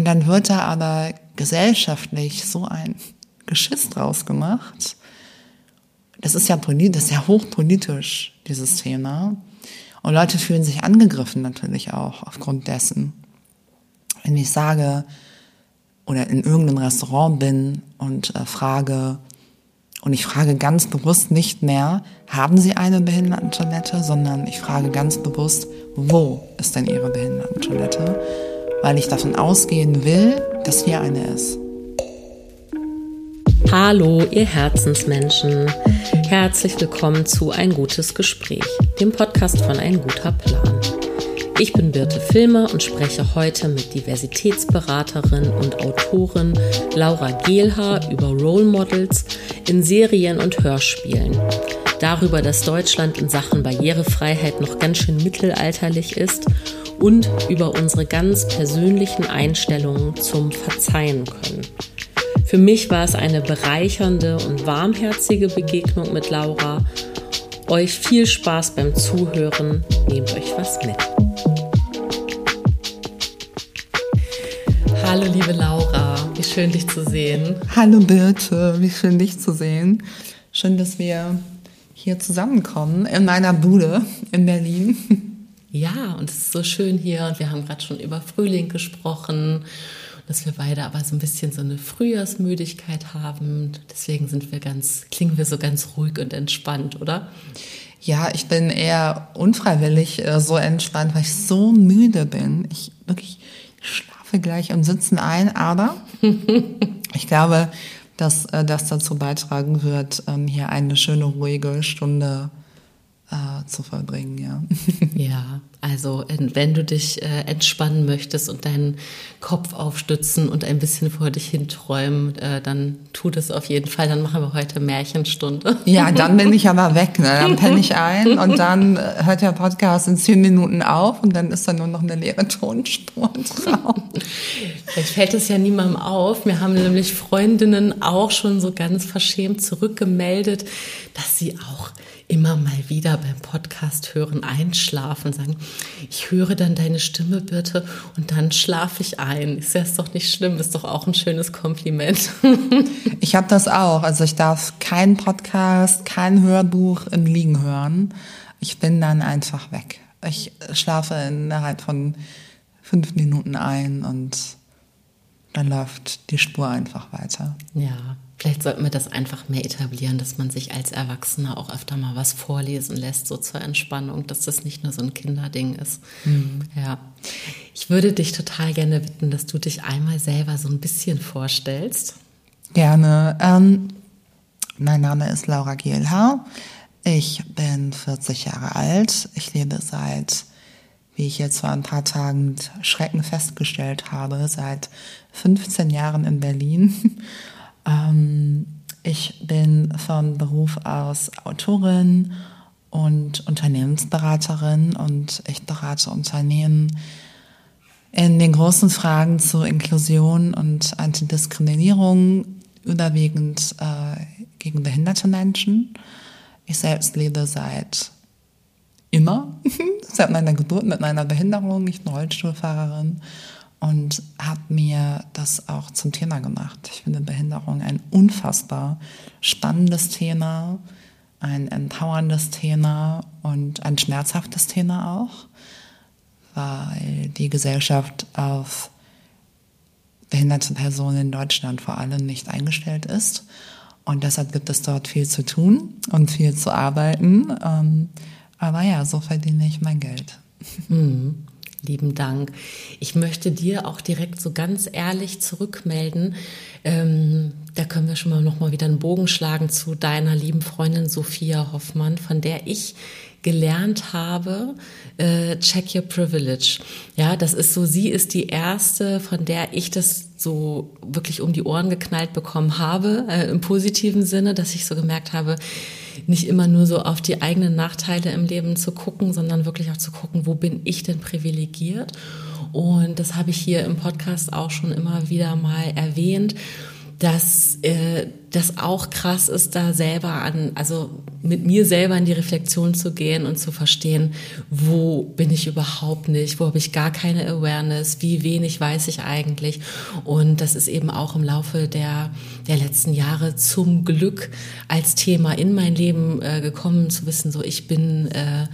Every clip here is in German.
Und dann wird da aber gesellschaftlich so ein Geschiss draus gemacht. Das ist ja politisch, das ist ja hochpolitisch, dieses Thema. Und Leute fühlen sich angegriffen natürlich auch aufgrund dessen. Wenn ich sage oder in irgendeinem Restaurant bin und äh, frage, und ich frage ganz bewusst nicht mehr, haben Sie eine Behindertentoilette, sondern ich frage ganz bewusst, wo ist denn Ihre Behindertentoilette? Weil ich davon ausgehen will, dass hier eine ist. Hallo, ihr Herzensmenschen. Herzlich willkommen zu Ein gutes Gespräch, dem Podcast von Ein guter Plan. Ich bin Birte Filmer und spreche heute mit Diversitätsberaterin und Autorin Laura Gehlhaar über Role Models in Serien und Hörspielen. Darüber, dass Deutschland in Sachen Barrierefreiheit noch ganz schön mittelalterlich ist und über unsere ganz persönlichen Einstellungen zum Verzeihen können. Für mich war es eine bereichernde und warmherzige Begegnung mit Laura. Euch viel Spaß beim Zuhören, nehmt euch was mit. Hallo liebe Laura, wie schön dich zu sehen. Hallo Birte, wie schön dich zu sehen. Schön, dass wir hier zusammenkommen in meiner Bude in Berlin. Ja, und es ist so schön hier und wir haben gerade schon über Frühling gesprochen, dass wir beide aber so ein bisschen so eine Frühjahrsmüdigkeit haben. Deswegen sind wir ganz, klingen wir so ganz ruhig und entspannt, oder? Ja, ich bin eher unfreiwillig äh, so entspannt, weil ich so müde bin. Ich wirklich schlafe gleich im Sitzen ein, aber ich glaube, dass äh, das dazu beitragen wird, ähm, hier eine schöne, ruhige Stunde äh, zu verbringen, ja. ja, also wenn du dich äh, entspannen möchtest und deinen Kopf aufstützen und ein bisschen vor dich hinträumen, äh, dann tu das auf jeden Fall. Dann machen wir heute Märchenstunde. Ja, dann bin ich aber weg. Ne? Dann penne ich ein und dann äh, hört der Podcast in zehn Minuten auf und dann ist da nur noch eine leere Tonspur drauf. Vielleicht fällt es ja niemandem auf. Mir haben nämlich Freundinnen auch schon so ganz verschämt zurückgemeldet, dass sie auch immer mal wieder beim Podcast hören einschlafen, sagen, ich höre dann deine Stimme, Birte, und dann schlafe ich ein. Ist das doch nicht schlimm, ist doch auch ein schönes Kompliment. ich habe das auch. Also ich darf keinen Podcast, kein Hörbuch im Liegen hören. Ich bin dann einfach weg. Ich schlafe innerhalb von fünf Minuten ein und dann läuft die Spur einfach weiter. Ja, Vielleicht sollten wir das einfach mehr etablieren, dass man sich als Erwachsener auch öfter mal was vorlesen lässt, so zur Entspannung, dass das nicht nur so ein Kinderding ist. Mhm. Ja. Ich würde dich total gerne bitten, dass du dich einmal selber so ein bisschen vorstellst. Gerne. Ähm, mein Name ist Laura Gielhaar. Ich bin 40 Jahre alt. Ich lebe seit, wie ich jetzt vor ein paar Tagen Schrecken festgestellt habe, seit 15 Jahren in Berlin ähm, ich bin von Beruf aus Autorin und Unternehmensberaterin und ich berate Unternehmen in den großen Fragen zur Inklusion und Antidiskriminierung, überwiegend äh, gegen behinderte Menschen. Ich selbst lebe seit immer, seit meiner Geburt mit meiner Behinderung. Ich bin Rollstuhlfahrerin und habe mir das auch zum Thema gemacht. Ich finde Behinderung ein unfassbar spannendes Thema, ein empowerndes Thema und ein schmerzhaftes Thema auch, weil die Gesellschaft auf behinderte Personen in Deutschland vor allem nicht eingestellt ist. Und deshalb gibt es dort viel zu tun und viel zu arbeiten. Ähm, aber ja, so verdiene ich mein Geld. Mhm. Lieben Dank. Ich möchte dir auch direkt so ganz ehrlich zurückmelden. Ähm, da können wir schon mal noch mal wieder einen Bogen schlagen zu deiner lieben Freundin Sophia Hoffmann, von der ich gelernt habe, äh, check your privilege. Ja, das ist so, sie ist die erste, von der ich das so wirklich um die Ohren geknallt bekommen habe, äh, im positiven Sinne, dass ich so gemerkt habe, nicht immer nur so auf die eigenen Nachteile im Leben zu gucken, sondern wirklich auch zu gucken, wo bin ich denn privilegiert? Und das habe ich hier im Podcast auch schon immer wieder mal erwähnt dass äh, das auch krass ist, da selber an, also mit mir selber in die Reflexion zu gehen und zu verstehen, wo bin ich überhaupt nicht, wo habe ich gar keine Awareness, wie wenig weiß ich eigentlich. Und das ist eben auch im Laufe der, der letzten Jahre zum Glück als Thema in mein Leben äh, gekommen, zu wissen, so ich bin äh,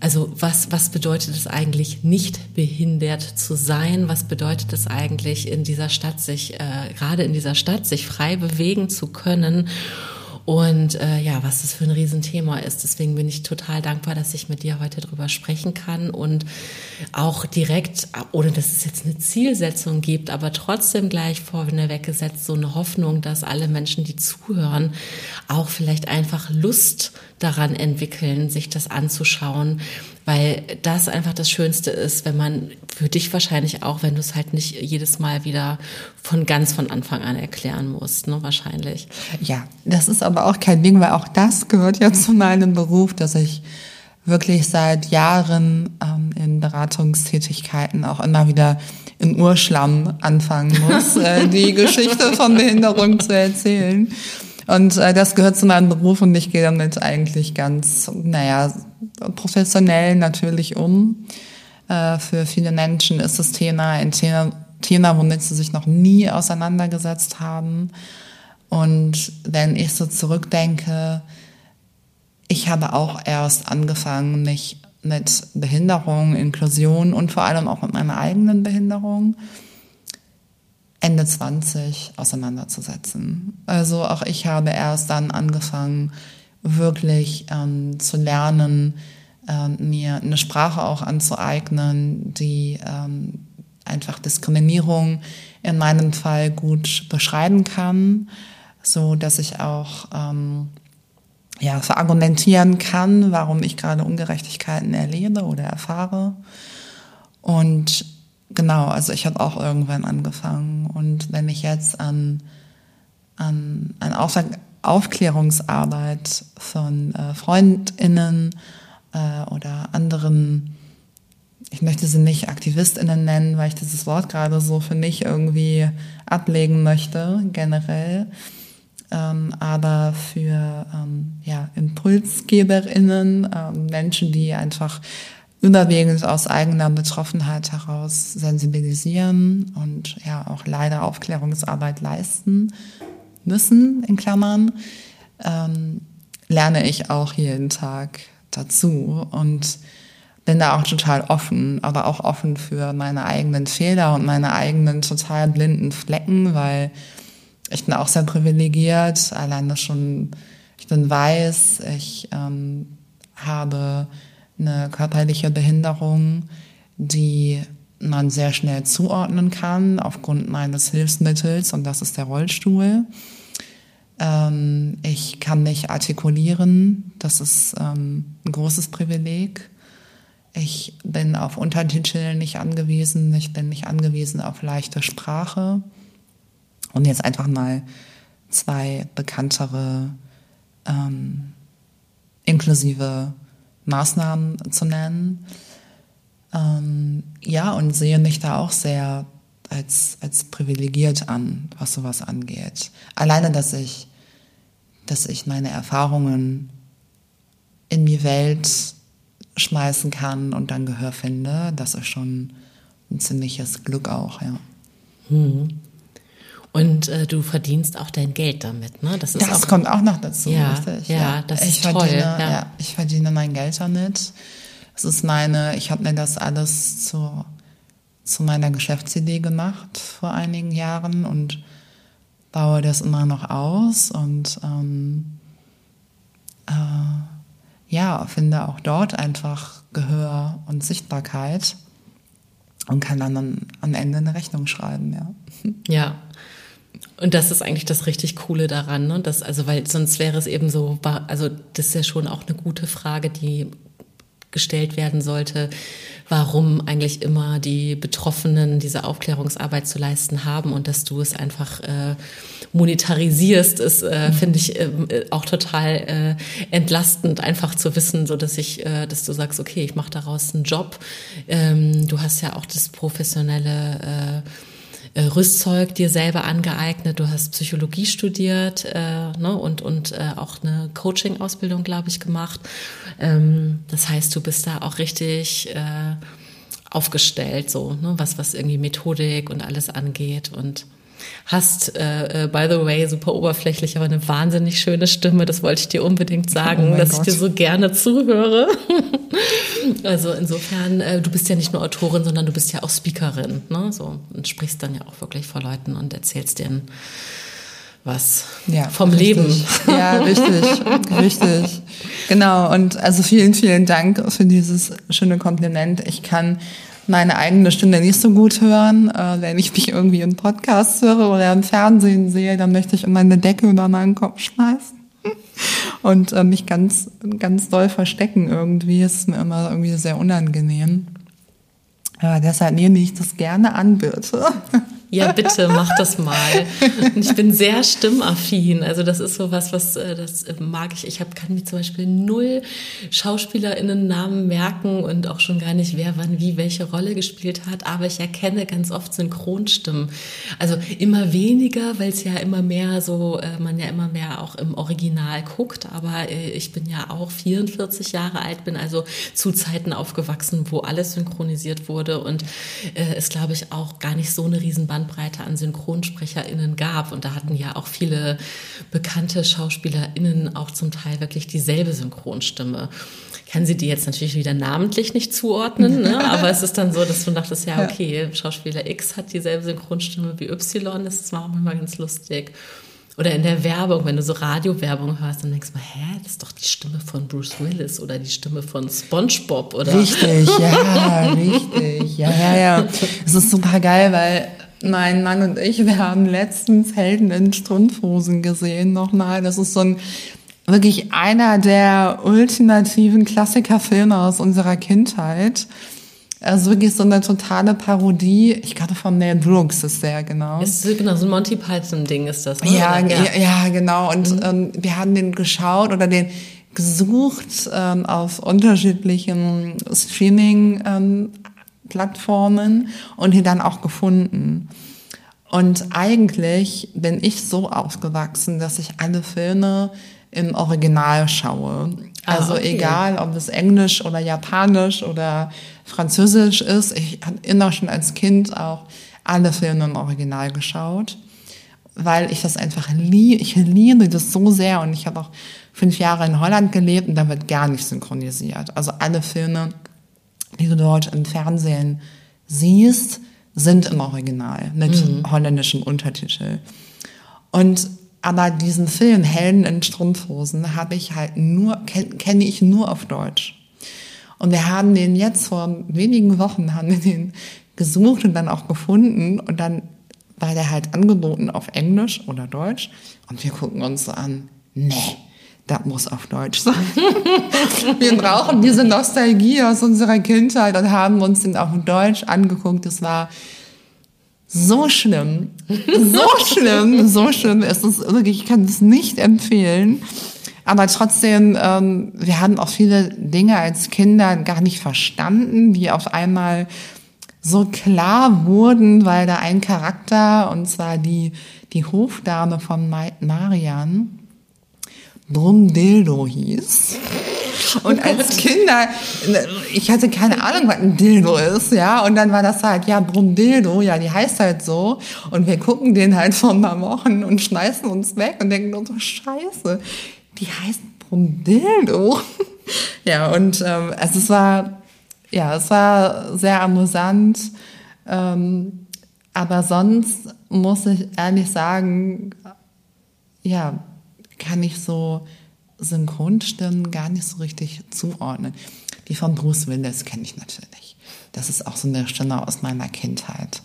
also was, was bedeutet es eigentlich, nicht behindert zu sein? Was bedeutet es eigentlich, in dieser Stadt sich, äh, gerade in dieser Stadt, sich frei bewegen zu können? Und äh, ja, was das für ein Riesenthema ist. Deswegen bin ich total dankbar, dass ich mit dir heute drüber sprechen kann und auch direkt, ohne dass es jetzt eine Zielsetzung gibt, aber trotzdem gleich vorneweg gesetzt, so eine Hoffnung, dass alle Menschen, die zuhören, auch vielleicht einfach Lust daran entwickeln, sich das anzuschauen, weil das einfach das Schönste ist, wenn man für dich wahrscheinlich auch, wenn du es halt nicht jedes Mal wieder von ganz von Anfang an erklären musst, ne, wahrscheinlich. Ja, das ist aber auch kein Ding, weil auch das gehört ja zu meinem Beruf, dass ich wirklich seit Jahren ähm, in Beratungstätigkeiten auch immer wieder in Urschlamm anfangen muss, äh, die Geschichte von Behinderung zu erzählen. Und äh, das gehört zu meinem Beruf und ich gehe damit eigentlich ganz, naja, professionell natürlich um. Äh, für viele Menschen ist das Thema ein Thema, Thema, womit sie sich noch nie auseinandergesetzt haben. Und wenn ich so zurückdenke, ich habe auch erst angefangen, mich mit Behinderung, Inklusion und vor allem auch mit meiner eigenen Behinderung Ende 20 auseinanderzusetzen. Also auch ich habe erst dann angefangen, wirklich ähm, zu lernen, ähm, mir eine Sprache auch anzueignen, die ähm, einfach Diskriminierung in meinem Fall gut beschreiben kann, so dass ich auch ähm, ja, verargumentieren kann, warum ich gerade Ungerechtigkeiten erlebe oder erfahre. Und genau, also ich habe auch irgendwann angefangen. Und wenn ich jetzt an, an, an Aufklärungsarbeit von äh, FreundInnen äh, oder anderen, ich möchte sie nicht AktivistInnen nennen, weil ich dieses Wort gerade so für mich irgendwie ablegen möchte, generell. Ähm, aber für ähm, ja, ImpulsgeberInnen, ähm, Menschen, die einfach überwiegend aus eigener Betroffenheit heraus sensibilisieren und ja auch leider Aufklärungsarbeit leisten müssen, in Klammern, ähm, lerne ich auch jeden Tag dazu und bin da auch total offen, aber auch offen für meine eigenen Fehler und meine eigenen total blinden Flecken, weil ich bin auch sehr privilegiert, alleine schon, ich bin weiß, ich ähm, habe eine körperliche Behinderung, die man sehr schnell zuordnen kann aufgrund meines Hilfsmittels und das ist der Rollstuhl. Ähm, ich kann nicht artikulieren, das ist ähm, ein großes Privileg. Ich bin auf Untertitel nicht angewiesen, ich bin nicht angewiesen auf leichte Sprache. Und jetzt einfach mal zwei bekanntere ähm, inklusive Maßnahmen zu nennen. Ähm, ja, und sehe mich da auch sehr als, als privilegiert an, was sowas angeht. Alleine, dass ich, dass ich meine Erfahrungen in die Welt schmeißen kann und dann Gehör finde, das ist schon ein ziemliches Glück auch, ja. Hm. Und äh, du verdienst auch dein Geld damit, ne? Das, das auch, kommt auch noch dazu, ja, richtig? Ja, ja. das ich ist toll. Verdiene, ja. ja. ich verdiene mein Geld damit. Es ist meine, ich habe mir das alles zu, zu meiner Geschäftsidee gemacht vor einigen Jahren und baue das immer noch aus und ähm, äh, ja, finde auch dort einfach Gehör und Sichtbarkeit und kann dann am Ende eine Rechnung schreiben, ja. Ja, und das ist eigentlich das richtig Coole daran, ne? Das, also, weil sonst wäre es eben so, also das ist ja schon auch eine gute Frage, die gestellt werden sollte, warum eigentlich immer die Betroffenen diese Aufklärungsarbeit zu leisten haben und dass du es einfach äh, monetarisierst, ist, äh, mhm. finde ich ähm, äh, auch total äh, entlastend, einfach zu wissen, so dass ich, äh, dass du sagst, okay, ich mache daraus einen Job. Ähm, du hast ja auch das professionelle äh, äh, Rüstzeug dir selber angeeignet. Du hast Psychologie studiert äh, ne, und, und äh, auch eine Coaching-Ausbildung, glaube ich, gemacht. Ähm, das heißt, du bist da auch richtig äh, aufgestellt, so, ne, was, was irgendwie Methodik und alles angeht. Und hast, äh, äh, by the way, super oberflächlich, aber eine wahnsinnig schöne Stimme. Das wollte ich dir unbedingt sagen, oh dass Gott. ich dir so gerne zuhöre. also insofern, äh, du bist ja nicht nur Autorin, sondern du bist ja auch Speakerin, ne? So und sprichst dann ja auch wirklich vor Leuten und erzählst denen was ja, vom richtig. Leben. Ja, richtig, richtig. Genau. Und also vielen, vielen Dank für dieses schöne Kompliment. Ich kann meine eigene Stimme nicht so gut hören. Äh, wenn ich mich irgendwie im Podcast höre oder im Fernsehen sehe, dann möchte ich immer eine Decke über meinen Kopf schmeißen und äh, mich ganz, ganz doll verstecken irgendwie. Ist mir immer irgendwie sehr unangenehm. Ja, deshalb nehme ich das gerne an, bitte. Ja, bitte, mach das mal. Und ich bin sehr stimmaffin. Also das ist so was, was äh, das mag ich. Ich hab, kann mir zum Beispiel null SchauspielerInnen-Namen merken und auch schon gar nicht, wer wann wie welche Rolle gespielt hat. Aber ich erkenne ganz oft Synchronstimmen. Also immer weniger, weil es ja immer mehr so, äh, man ja immer mehr auch im Original guckt. Aber äh, ich bin ja auch 44 Jahre alt, bin also zu Zeiten aufgewachsen, wo alles synchronisiert wurde und es glaube ich auch gar nicht so eine Riesenband Bandbreite an SynchronsprecherInnen gab. Und da hatten ja auch viele bekannte SchauspielerInnen auch zum Teil wirklich dieselbe Synchronstimme. Ich kann sie dir jetzt natürlich wieder namentlich nicht zuordnen, ne? aber es ist dann so, dass du dachtest, ja, okay, Schauspieler X hat dieselbe Synchronstimme wie Y, das war auch immer ganz lustig. Oder in der Werbung, wenn du so Radiowerbung hörst, dann denkst du mal, hä, das ist doch die Stimme von Bruce Willis oder die Stimme von SpongeBob, oder? Richtig, ja, richtig. Ja, ja, ja. Es ist super geil, weil mein Mann und ich, wir haben letztens Helden in Strumpfhosen gesehen nochmal. Das ist so ein wirklich einer der ultimativen Klassikerfilme aus unserer Kindheit. Also wirklich so eine totale Parodie. Ich glaube von Mel Brooks ist der, genau. Ist genau so ein Monty Python-Ding ist das, ne? Ja, ja, ja, genau. Und mhm. ähm, wir haben den geschaut oder den gesucht ähm, auf unterschiedlichen Streaming ähm, Plattformen und ihn dann auch gefunden. Und eigentlich bin ich so aufgewachsen, dass ich alle Filme im Original schaue. Ah, also okay. egal, ob es Englisch oder Japanisch oder Französisch ist. Ich habe immer schon als Kind auch alle Filme im Original geschaut, weil ich das einfach liebe. Ich liebe das so sehr und ich habe auch fünf Jahre in Holland gelebt und da wird gar nicht synchronisiert. Also alle Filme die du dort im Fernsehen siehst, sind im Original mit mhm. holländischem Untertitel. Und aber diesen Film Helden in Strumpfhosen habe ich halt nur kenne ich nur auf Deutsch. Und wir haben den jetzt vor wenigen Wochen haben wir den gesucht und dann auch gefunden und dann war der halt angeboten auf Englisch oder Deutsch und wir gucken uns so an, nee, das muss auf Deutsch sein. wir brauchen diese Nostalgie aus unserer Kindheit und haben uns den auf Deutsch angeguckt. Das war so schlimm, so schlimm, so schlimm. Es ist wirklich, ich kann es nicht empfehlen. Aber trotzdem, ähm, wir haben auch viele Dinge als Kinder gar nicht verstanden, die auf einmal so klar wurden, weil da ein Charakter, und zwar die, die Hofdame von Marian, Brumdildo hieß. Und als Kinder, ich hatte keine Ahnung, was ein Dildo ist, ja. Und dann war das halt, ja, Brumdildo, ja, die heißt halt so. Und wir gucken den halt vor ein paar Wochen und schmeißen uns weg und denken uns so, scheiße, die heißt Brumdildo. ja, und ähm, also es war, ja, es war sehr amüsant. Ähm, aber sonst muss ich ehrlich sagen, ja, kann ich so Synchronstimmen gar nicht so richtig zuordnen. Die von Bruce Willis kenne ich natürlich. Das ist auch so eine Stimme aus meiner Kindheit.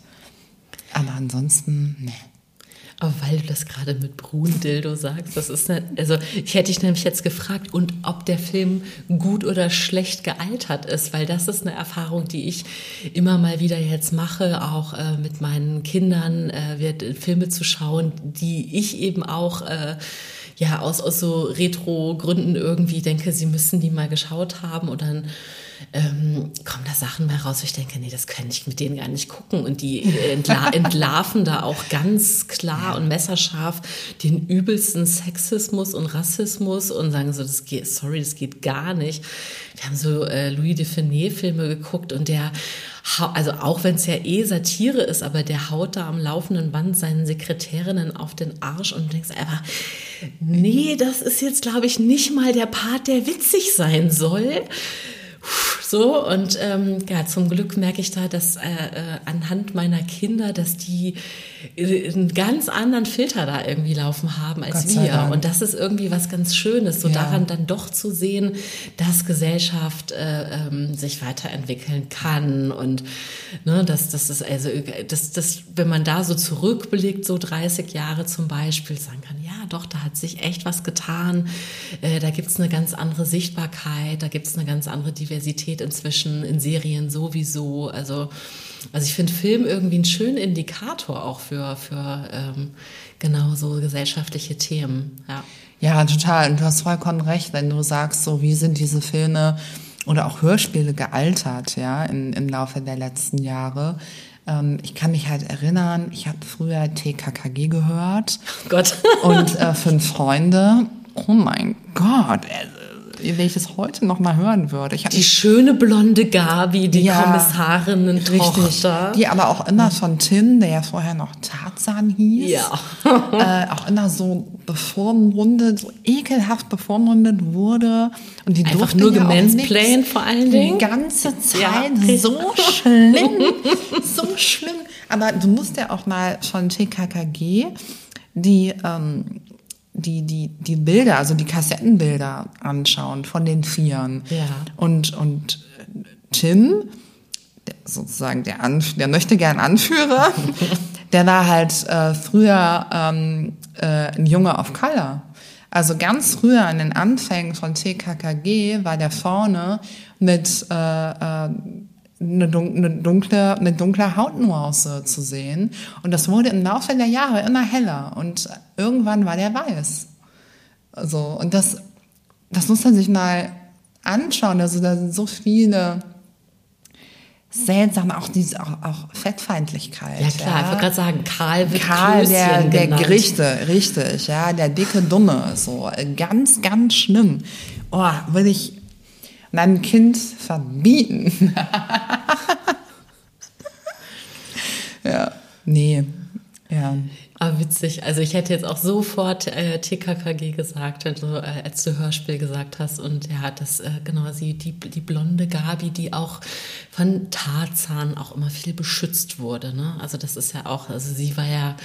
Aber ansonsten, ne. Aber weil du das gerade mit Brun-Dildo sagst, das ist eine, also ich hätte dich nämlich jetzt gefragt, und ob der Film gut oder schlecht gealtert ist, weil das ist eine Erfahrung, die ich immer mal wieder jetzt mache, auch äh, mit meinen Kindern, äh, Filme zu schauen, die ich eben auch äh, ja aus, aus so Retro-Gründen irgendwie denke, sie müssen die mal geschaut haben und dann ähm, kommen da Sachen bei raus, wo ich denke, nee, das kann ich mit denen gar nicht gucken. Und die entla entlarven da auch ganz klar und messerscharf den übelsten Sexismus und Rassismus und sagen so, das geht, sorry, das geht gar nicht. Wir haben so äh, Louis de Finet-Filme geguckt und der also auch wenn es ja eh Satire ist, aber der haut da am laufenden Band seinen Sekretärinnen auf den Arsch und denkst einfach, nee, das ist jetzt, glaube ich, nicht mal der Part, der witzig sein soll. So, und ähm, ja, zum Glück merke ich da, dass äh, äh, anhand meiner Kinder, dass die einen ganz anderen Filter da irgendwie laufen haben als wir. Und das ist irgendwie was ganz Schönes, so ja. daran dann doch zu sehen, dass Gesellschaft äh, ähm, sich weiterentwickeln kann und ne, dass das ist also, dass, dass, wenn man da so zurückblickt, so 30 Jahre zum Beispiel, sagen kann, doch, da hat sich echt was getan. Äh, da gibt's eine ganz andere Sichtbarkeit, da gibt's eine ganz andere Diversität inzwischen in Serien sowieso. Also, also ich finde Film irgendwie einen schönen Indikator auch für, für ähm, genau so gesellschaftliche Themen. Ja. ja, total. Und du hast vollkommen recht, wenn du sagst, so wie sind diese Filme oder auch Hörspiele gealtert, ja, im, im Laufe der letzten Jahre. Ähm, ich kann mich halt erinnern, ich habe früher TKKG gehört. Gott. und äh, Fünf Freunde. Oh mein Gott, wenn ich das heute noch mal hören würde. Ich die schöne blonde Gabi, die ja, Kommissarinnen-Tochter. Die aber auch immer von Tim, der ja vorher noch Tarzan hieß. Ja. äh, auch immer so bevormundet, so ekelhaft bevormundet wurde. Und die Einfach nur ja gemansplained vor allen Dingen. Die ganze Zeit ja. so schlimm. so schlimm. Aber du musst ja auch mal von TKKG die ähm, die, die, die Bilder, also die Kassettenbilder anschauen von den Vieren. Ja. Und, und Tim, der, sozusagen der, Anf der möchte gern Anführer, der war halt äh, früher ähm, äh, ein Junge of Color. Also ganz früher an den Anfängen von TKKG war der vorne mit äh, äh, eine dunkle, eine dunkle Hautnuance zu sehen. Und das wurde im Laufe der Jahre immer heller. Und irgendwann war der weiß. Also, und das, das muss man sich mal anschauen. Also, da sind so viele seltsam, auch diese, auch, auch Fettfeindlichkeit. Ja klar, ja. ich wollte gerade sagen, Karl wird Karl, der, der Gerichte, richtig, ja, der dicke Dumme, so, ganz, ganz schlimm. Oh, würde ich, meinem Kind verbieten. ja, nee, ja. Aber witzig. Also ich hätte jetzt auch sofort äh, TKKG gesagt, also, äh, als du Hörspiel gesagt hast. Und ja, das äh, genau sie die die blonde Gabi, die auch von Tarzan auch immer viel beschützt wurde. Ne? Also das ist ja auch, also sie war ja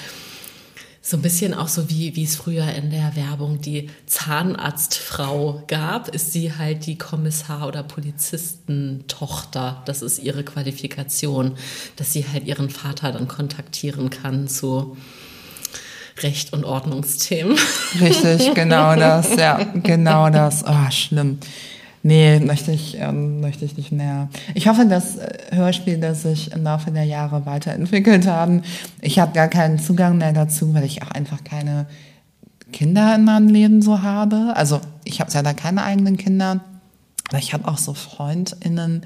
so ein bisschen auch so wie, wie es früher in der Werbung die Zahnarztfrau gab, ist sie halt die Kommissar- oder Polizistentochter. Das ist ihre Qualifikation, dass sie halt ihren Vater dann kontaktieren kann zu Recht- und Ordnungsthemen. Richtig, genau das, ja, genau das. Oh, schlimm. Nee, möchte ich, ähm, möchte ich nicht mehr. Ich hoffe, dass äh, Hörspiele sich im Laufe der Jahre weiterentwickelt haben. Ich habe gar keinen Zugang mehr dazu, weil ich auch einfach keine Kinder in meinem Leben so habe. Also ich habe selber keine eigenen Kinder, aber ich habe auch so FreundInnen,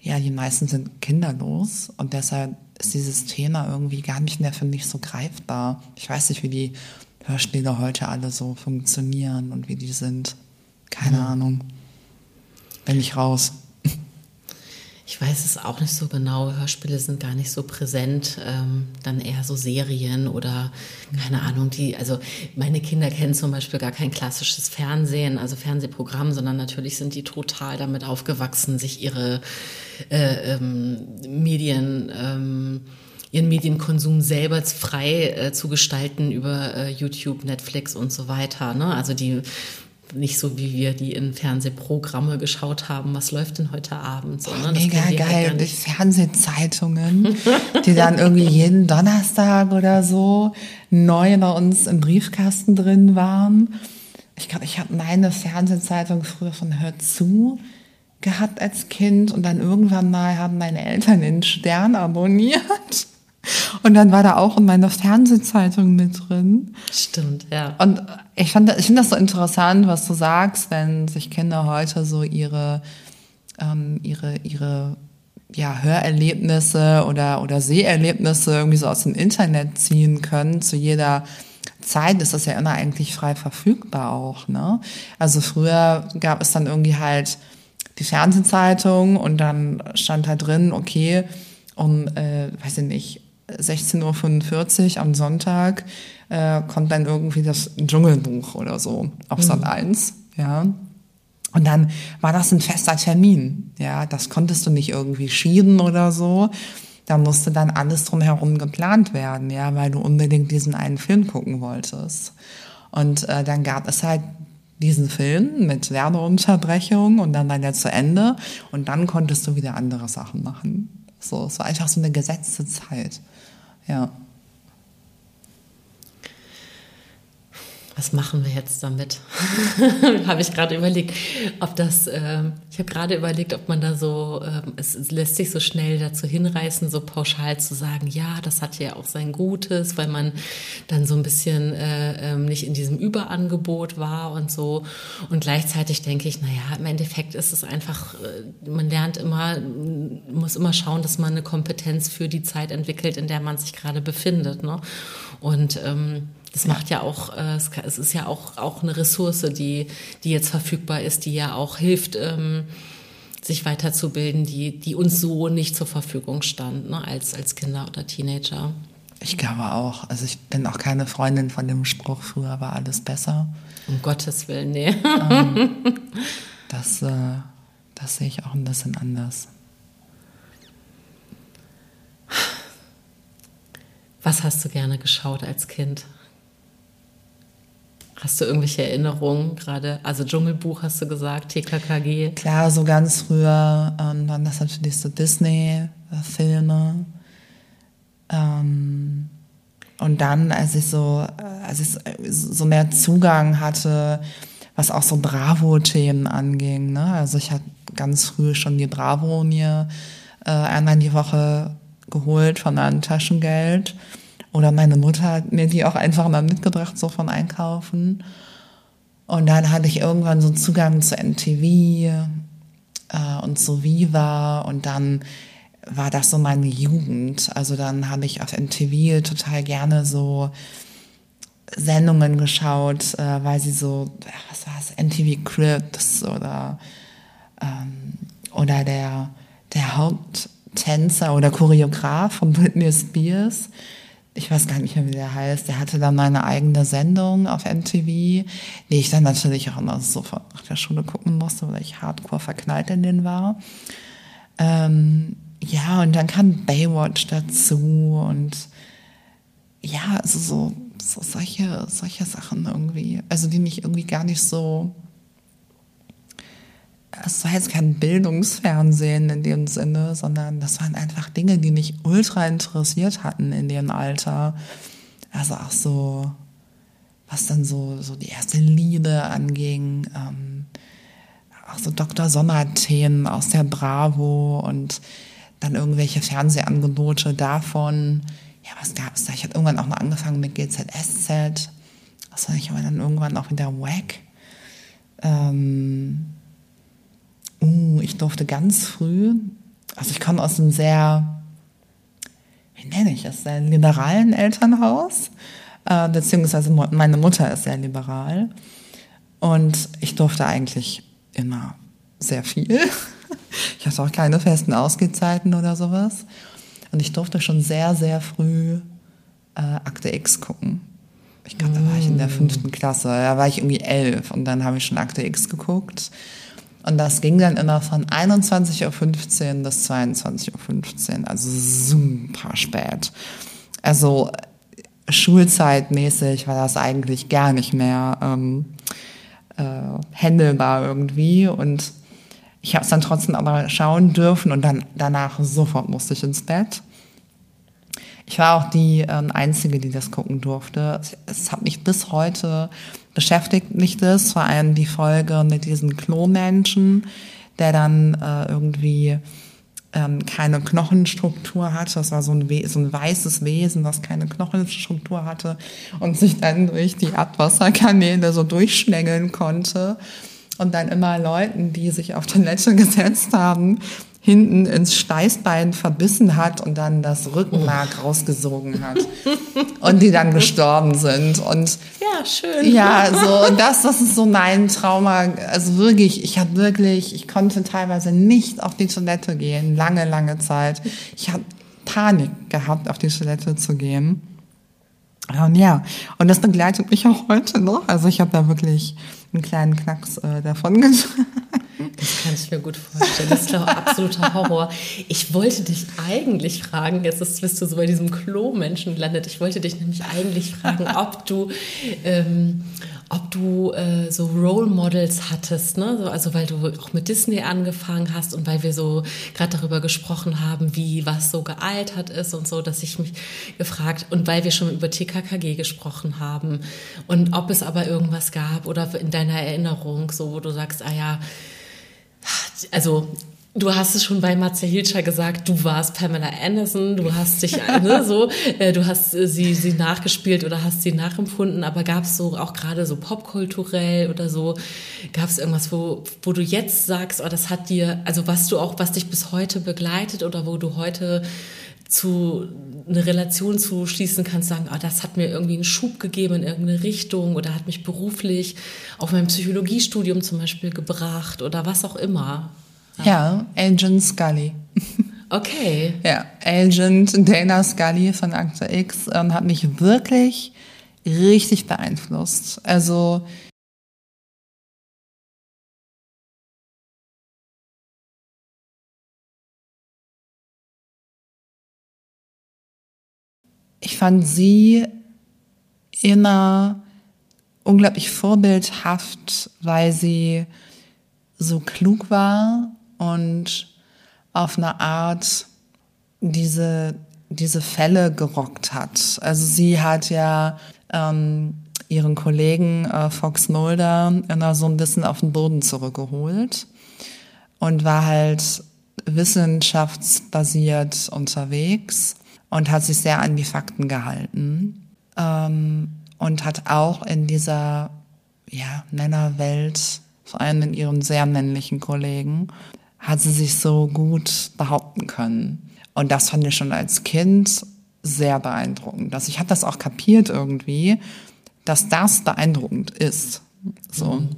ja, die meisten sind kinderlos und deshalb ist dieses Thema irgendwie gar nicht mehr für mich so greifbar. Ich weiß nicht, wie die Hörspiele heute alle so funktionieren und wie die sind. Keine mhm. Ahnung bin ich raus. Ich weiß es auch nicht so genau. Hörspiele sind gar nicht so präsent. Ähm, dann eher so Serien oder keine Ahnung. Die, also meine Kinder kennen zum Beispiel gar kein klassisches Fernsehen, also Fernsehprogramm, sondern natürlich sind die total damit aufgewachsen, sich ihre äh, ähm, Medien ähm, ihren Medienkonsum selber frei äh, zu gestalten über äh, YouTube, Netflix und so weiter. Ne? Also die nicht so, wie wir die in Fernsehprogramme geschaut haben. Was läuft denn heute Abend? So, ne? Mega halt geil. Halt die Fernsehzeitungen, die dann irgendwie jeden Donnerstag oder so neu bei uns im Briefkasten drin waren. Ich glaube, ich habe meine Fernsehzeitung früher von Hör zu gehabt als Kind und dann irgendwann mal haben meine Eltern den Stern abonniert. Und dann war da auch in meiner Fernsehzeitung mit drin. Stimmt, ja. Und ich fand, ich finde das so interessant, was du sagst, wenn sich Kinder heute so ihre ähm, ihre, ihre ja, Hörerlebnisse oder, oder Seherlebnisse irgendwie so aus dem Internet ziehen können. Zu jeder Zeit ist das ja immer eigentlich frei verfügbar auch. Ne? Also früher gab es dann irgendwie halt die Fernsehzeitung und dann stand da drin, okay, um, äh, weiß ich nicht, 16.45 Uhr am Sonntag äh, kommt dann irgendwie das Dschungelbuch oder so auf mhm. Sat 1, ja. Und dann war das ein fester Termin, ja. Das konntest du nicht irgendwie schieben oder so. Da musste dann alles drumherum geplant werden, ja, weil du unbedingt diesen einen Film gucken wolltest. Und äh, dann gab es halt diesen Film mit Werbeunterbrechung und dann war der zu Ende und dann konntest du wieder andere Sachen machen. So, es war einfach so eine gesetzte Zeit. Ja. Was machen wir jetzt damit? habe ich gerade überlegt, ob das, äh, ich habe gerade überlegt, ob man da so, äh, es, es, lässt sich so schnell dazu hinreißen, so pauschal zu sagen, ja, das hat ja auch sein Gutes, weil man dann so ein bisschen äh, ähm, nicht in diesem Überangebot war und so. Und gleichzeitig denke ich, naja, im Endeffekt ist es einfach, äh, man lernt immer, muss immer schauen, dass man eine Kompetenz für die Zeit entwickelt, in der man sich gerade befindet. Ne? Und ähm, das macht ja auch, äh, es ist ja auch, auch eine Ressource, die, die jetzt verfügbar ist, die ja auch hilft, ähm, sich weiterzubilden, die, die uns so nicht zur Verfügung stand, ne, als, als Kinder oder Teenager. Ich glaube auch. Also ich bin auch keine Freundin von dem Spruch, früher war alles besser. Um Gottes Willen, nee. Ähm, das, äh, das sehe ich auch ein bisschen anders. Was hast du gerne geschaut als Kind? Hast du irgendwelche Erinnerungen gerade? Also Dschungelbuch hast du gesagt, TKKG. Klar, so ganz früher ähm, waren das natürlich so Disney-Filme. Ähm, und dann, als ich so, als ich so mehr Zugang hatte, was auch so Bravo-Themen anging. Ne? Also ich hatte ganz früh schon die Bravo mir äh, einmal die Woche geholt von einem Taschengeld. Oder meine Mutter hat mir die auch einfach mal mitgebracht, so von Einkaufen. Und dann hatte ich irgendwann so Zugang zu NTV äh, und zu Viva und dann war das so meine Jugend. Also dann habe ich auf NTV total gerne so Sendungen geschaut, äh, weil sie so, was war es, NTV Cribs oder, ähm, oder der, der Haupttänzer oder Choreograf von Britney Spears ich weiß gar nicht mehr, wie der heißt, der hatte dann meine eigene Sendung auf MTV, die ich dann natürlich auch immer sofort nach der Schule gucken musste, weil ich hardcore verknallt in den war. Ähm, ja, und dann kam Baywatch dazu und ja, also so, so solche, solche Sachen irgendwie, also die mich irgendwie gar nicht so es war jetzt kein Bildungsfernsehen in dem Sinne, sondern das waren einfach Dinge, die mich ultra interessiert hatten in dem Alter. Also auch so, was dann so, so die erste Liebe anging, ähm, auch so Dr. Sommer-Themen aus der Bravo und dann irgendwelche Fernsehangebote davon. Ja, was gab es da? Ich hatte irgendwann auch mal angefangen mit GZSZ. Das fand ich aber dann irgendwann auch wieder wack. Ähm, Uh, ich durfte ganz früh, also ich komme aus einem sehr, wie nenne ich es, sehr liberalen Elternhaus, äh, beziehungsweise meine Mutter ist sehr liberal. Und ich durfte eigentlich immer sehr viel. Ich hatte auch keine festen Ausgehzeiten oder sowas. Und ich durfte schon sehr, sehr früh äh, Akte X gucken. Ich glaube, da war ich in der mm. fünften Klasse. Da war ich irgendwie elf und dann habe ich schon Akte X geguckt. Und das ging dann immer von 21.15 Uhr bis 22.15 Uhr, also super spät. Also schulzeitmäßig war das eigentlich gar nicht mehr ähm, äh, handelbar irgendwie. Und ich habe es dann trotzdem aber schauen dürfen und dann danach sofort musste ich ins Bett. Ich war auch die äh, Einzige, die das gucken durfte. Es hat mich bis heute beschäftigt mich das, vor allem die Folge mit diesem Klo-Menschen, der dann äh, irgendwie ähm, keine Knochenstruktur hatte. Das war so ein, so ein weißes Wesen, das keine Knochenstruktur hatte und sich dann durch die Abwasserkanäle so durchschlängeln konnte. und dann immer Leuten, die sich auf Toilette gesetzt haben, hinten ins Steißbein verbissen hat und dann das Rückenmark rausgesogen hat. und die dann gestorben sind. Und ja, schön. Ja, so, und das, das ist so mein Trauma. Also wirklich, ich habe wirklich, ich konnte teilweise nicht auf die Toilette gehen, lange, lange Zeit. Ich habe Panik gehabt, auf die Toilette zu gehen. Und ja, und das begleitet mich auch heute noch. Also ich habe da wirklich einen kleinen Knacks äh, davon getragen. Das kann ich mir gut vorstellen. Das ist doch absoluter Horror. Ich wollte dich eigentlich fragen, jetzt bist du so bei diesem Klo-Menschen gelandet. Ich wollte dich nämlich eigentlich fragen, ob du, ähm, ob du äh, so Role Models hattest, ne? So, also weil du auch mit Disney angefangen hast und weil wir so gerade darüber gesprochen haben, wie was so gealtert ist und so, dass ich mich gefragt und weil wir schon über TKKG gesprochen haben und ob es aber irgendwas gab oder in deiner Erinnerung, so wo du sagst, ah ja, also Du hast es schon bei Matze Hilscher gesagt, du warst Pamela Anderson, du hast dich, ne, so, äh, du hast äh, sie, sie nachgespielt oder hast sie nachempfunden, aber gab es so auch gerade so popkulturell oder so, gab es irgendwas, wo, wo du jetzt sagst, oh, das hat dir, also was du auch, was dich bis heute begleitet oder wo du heute zu eine Relation zu schließen kannst, sagen, ah, das hat mir irgendwie einen Schub gegeben in irgendeine Richtung oder hat mich beruflich auf mein Psychologiestudium zum Beispiel gebracht oder was auch immer. Ja, Agent Scully. Okay. Ja, Agent Dana Scully von Akte X ähm, hat mich wirklich richtig beeinflusst. Also ich fand sie immer unglaublich vorbildhaft, weil sie so klug war und auf eine Art diese, diese Fälle gerockt hat. Also sie hat ja ähm, ihren Kollegen äh, Fox Mulder immer so ein bisschen auf den Boden zurückgeholt und war halt wissenschaftsbasiert unterwegs und hat sich sehr an die Fakten gehalten ähm, und hat auch in dieser ja, Männerwelt, vor allem in ihren sehr männlichen Kollegen, hat sie sich so gut behaupten können. Und das fand ich schon als Kind sehr beeindruckend. Dass ich habe das auch kapiert irgendwie, dass das beeindruckend ist. So. Mhm.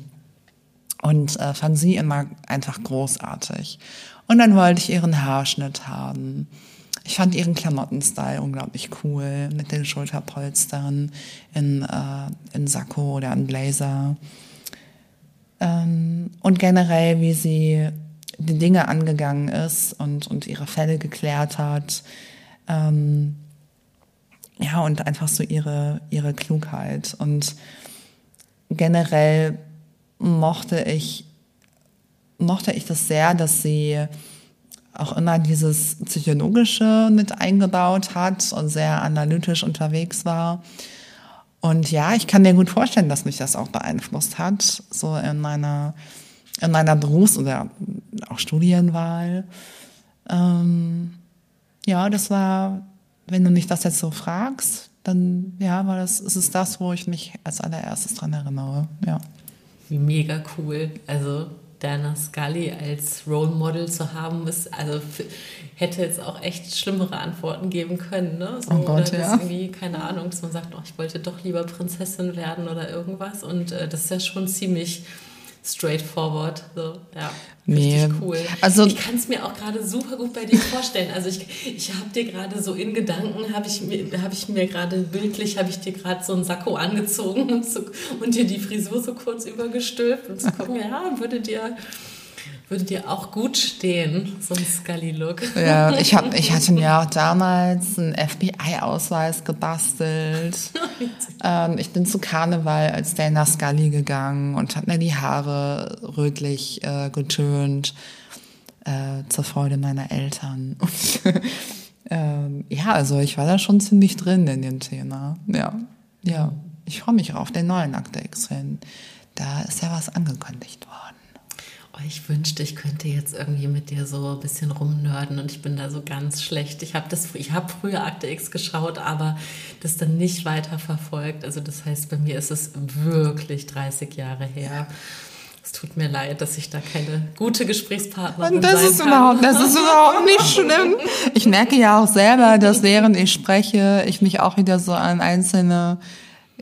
Und äh, fand sie immer einfach großartig. Und dann wollte ich ihren Haarschnitt haben. Ich fand ihren Klamottenstyle unglaublich cool, mit den Schulterpolstern in, äh, in Sakko oder in Blazer. Ähm, und generell, wie sie die Dinge angegangen ist und, und ihre Fälle geklärt hat. Ähm, ja, und einfach so ihre, ihre Klugheit. Und generell mochte ich, mochte ich das sehr, dass sie auch immer dieses Psychologische mit eingebaut hat und sehr analytisch unterwegs war. Und ja, ich kann mir gut vorstellen, dass mich das auch beeinflusst hat, so in meiner, in meiner Berufs- oder auch Studienwahl. Ähm, ja, das war, wenn du mich das jetzt so fragst, dann ja, war das, ist das, wo ich mich als allererstes dran erinnere. Ja. Mega cool. Also Dana Scully als Role Model zu haben, ist, also hätte jetzt auch echt schlimmere Antworten geben können. Ne? So, oh Gott, oder ja. irgendwie, keine Ahnung, dass man sagt, oh, ich wollte doch lieber Prinzessin werden oder irgendwas. Und äh, das ist ja schon ziemlich straightforward. So, ja. Nee. Richtig cool. Also, ich kann es mir auch gerade super gut bei dir vorstellen. Also ich, ich habe dir gerade so in Gedanken, habe ich, mir, hab ich mir gerade bildlich, habe ich dir gerade so einen Sakko angezogen und, so, und dir die Frisur so kurz übergestülpt und zu gucken, ja, würde dir würde dir auch gut stehen, so ein Scully-Look. Ja, ich, hab, ich hatte mir auch damals einen FBI-Ausweis gebastelt. ähm, ich bin zu Karneval als Dana Scully gegangen und habe mir die Haare rötlich äh, getönt, äh, zur Freude meiner Eltern. Ähm, ja, also ich war da schon ziemlich drin in dem Thema. Ja, ja. Ich freue mich auf den neuen Akte X-Fan. Da ist ja was angekündigt worden. Oh, ich wünschte, ich könnte jetzt irgendwie mit dir so ein bisschen rumnörden und ich bin da so ganz schlecht. Ich habe das, ich habe früher Akte X geschaut, aber das dann nicht weiter verfolgt. Also das heißt, bei mir ist es wirklich 30 Jahre her. Es tut mir leid, dass ich da keine gute Gesprächspartnerin das sein ist kann. Überhaupt, das ist überhaupt nicht schlimm. Ich merke ja auch selber, dass während ich spreche, ich mich auch wieder so an einzelne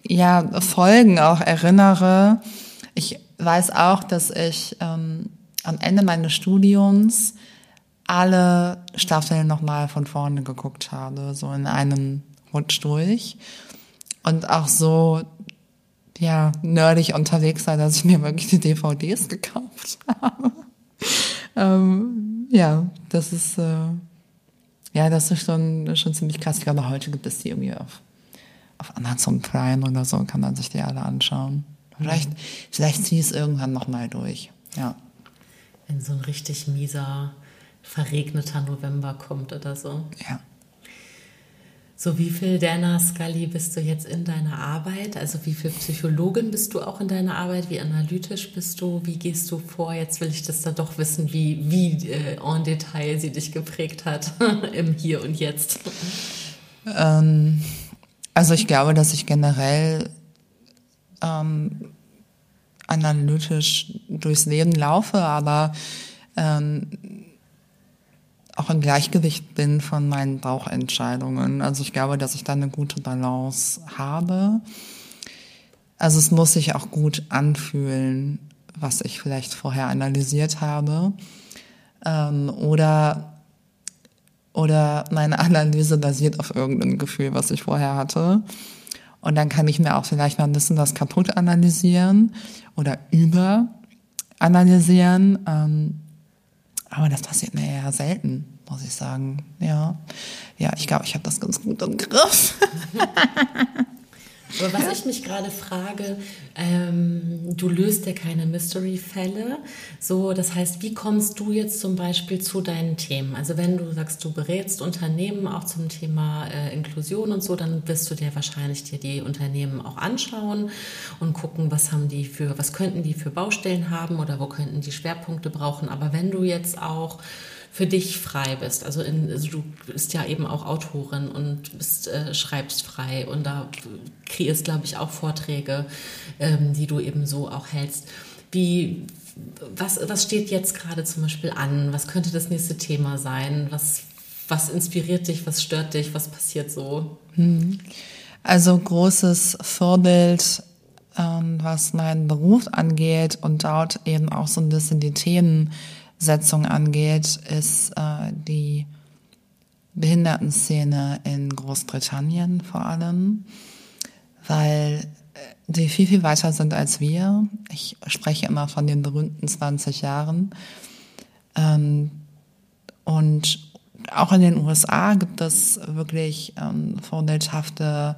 ja, Folgen auch erinnere. Ich weiß auch, dass ich ähm, am Ende meines Studiums alle Staffeln nochmal von vorne geguckt habe, so in einem Rutsch durch. Und auch so, ja, nerdig unterwegs war, dass ich mir wirklich die DVDs gekauft habe. ähm, ja, das ist, äh, ja, das ist schon, schon ziemlich krass. Ich glaube, heute gibt es die irgendwie auf, auf Amazon Prime oder so, kann man sich die alle anschauen. Vielleicht, vielleicht ziehe ich es irgendwann nochmal durch, ja. Wenn so ein richtig mieser, verregneter November kommt oder so. Ja. So, wie viel Dana Scully bist du jetzt in deiner Arbeit? Also wie viel Psychologin bist du auch in deiner Arbeit? Wie analytisch bist du? Wie gehst du vor? Jetzt will ich das da doch wissen, wie, wie äh, en Detail sie dich geprägt hat im Hier und Jetzt. Ähm, also ich glaube, dass ich generell ähm, analytisch durchs Leben laufe, aber ähm, auch im Gleichgewicht bin von meinen Bauchentscheidungen. Also ich glaube, dass ich da eine gute Balance habe. Also es muss sich auch gut anfühlen, was ich vielleicht vorher analysiert habe. Ähm, oder, oder meine Analyse basiert auf irgendeinem Gefühl, was ich vorher hatte. Und dann kann ich mir auch vielleicht mal ein bisschen was kaputt analysieren oder über analysieren. Ähm, aber das passiert mir eher selten, muss ich sagen. Ja, ja ich glaube, ich habe das ganz gut im Griff. Aber was ich mich gerade frage, ähm, du löst ja keine Mystery-Fälle. So, das heißt, wie kommst du jetzt zum Beispiel zu deinen Themen? Also wenn du sagst, du berätst Unternehmen auch zum Thema äh, Inklusion und so, dann wirst du dir wahrscheinlich dir die Unternehmen auch anschauen und gucken, was haben die für, was könnten die für Baustellen haben oder wo könnten die Schwerpunkte brauchen. Aber wenn du jetzt auch für dich frei bist. Also, in, also du bist ja eben auch Autorin und bist, äh, schreibst frei und da kreierst, glaube ich, auch Vorträge, ähm, die du eben so auch hältst. Wie, was, was steht jetzt gerade zum Beispiel an? Was könnte das nächste Thema sein? Was, was inspiriert dich? Was stört dich? Was passiert so? Also großes Vorbild, ähm, was meinen Beruf angeht und dort eben auch so ein bisschen die Themensetzung angeht, ist äh, die Behindertenszene in Großbritannien vor allem, weil äh, die viel, viel weiter sind als wir. Ich spreche immer von den berühmten 20 Jahren. Ähm, und auch in den USA gibt es wirklich ähm, vorbildhafte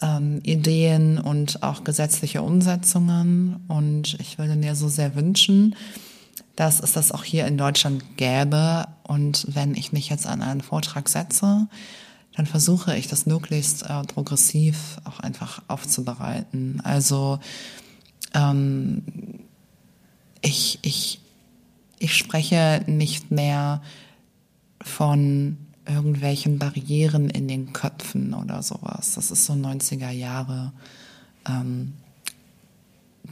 ähm, Ideen und auch gesetzliche Umsetzungen. Und ich würde mir so sehr wünschen, dass es das auch hier in Deutschland gäbe. Und wenn ich mich jetzt an einen Vortrag setze, dann versuche ich das möglichst äh, progressiv auch einfach aufzubereiten. Also ähm, ich, ich, ich spreche nicht mehr von irgendwelchen Barrieren in den Köpfen oder sowas. Das ist so 90er Jahre ähm,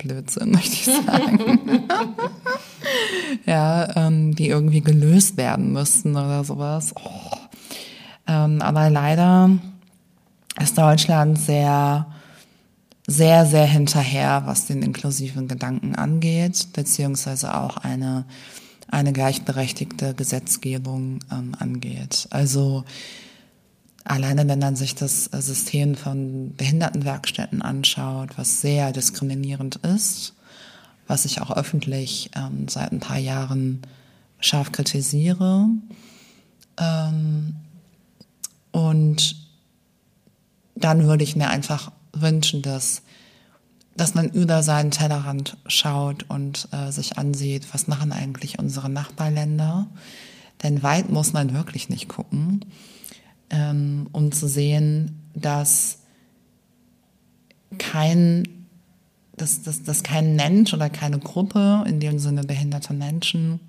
Blödsinn, möchte ich sagen. ja, ähm, die irgendwie gelöst werden müssten oder sowas. Oh. Ähm, aber leider ist Deutschland sehr, sehr, sehr hinterher, was den inklusiven Gedanken angeht, beziehungsweise auch eine, eine gleichberechtigte Gesetzgebung ähm, angeht. Also alleine wenn man sich das System von Behindertenwerkstätten anschaut, was sehr diskriminierend ist, was ich auch öffentlich ähm, seit ein paar Jahren scharf kritisiere. Ähm, und dann würde ich mir einfach wünschen, dass, dass man über seinen Tellerrand schaut und äh, sich ansieht, was machen eigentlich unsere Nachbarländer. Denn weit muss man wirklich nicht gucken, ähm, um zu sehen, dass kein, dass, dass, dass kein Mensch oder keine Gruppe, in dem Sinne behinderte Menschen,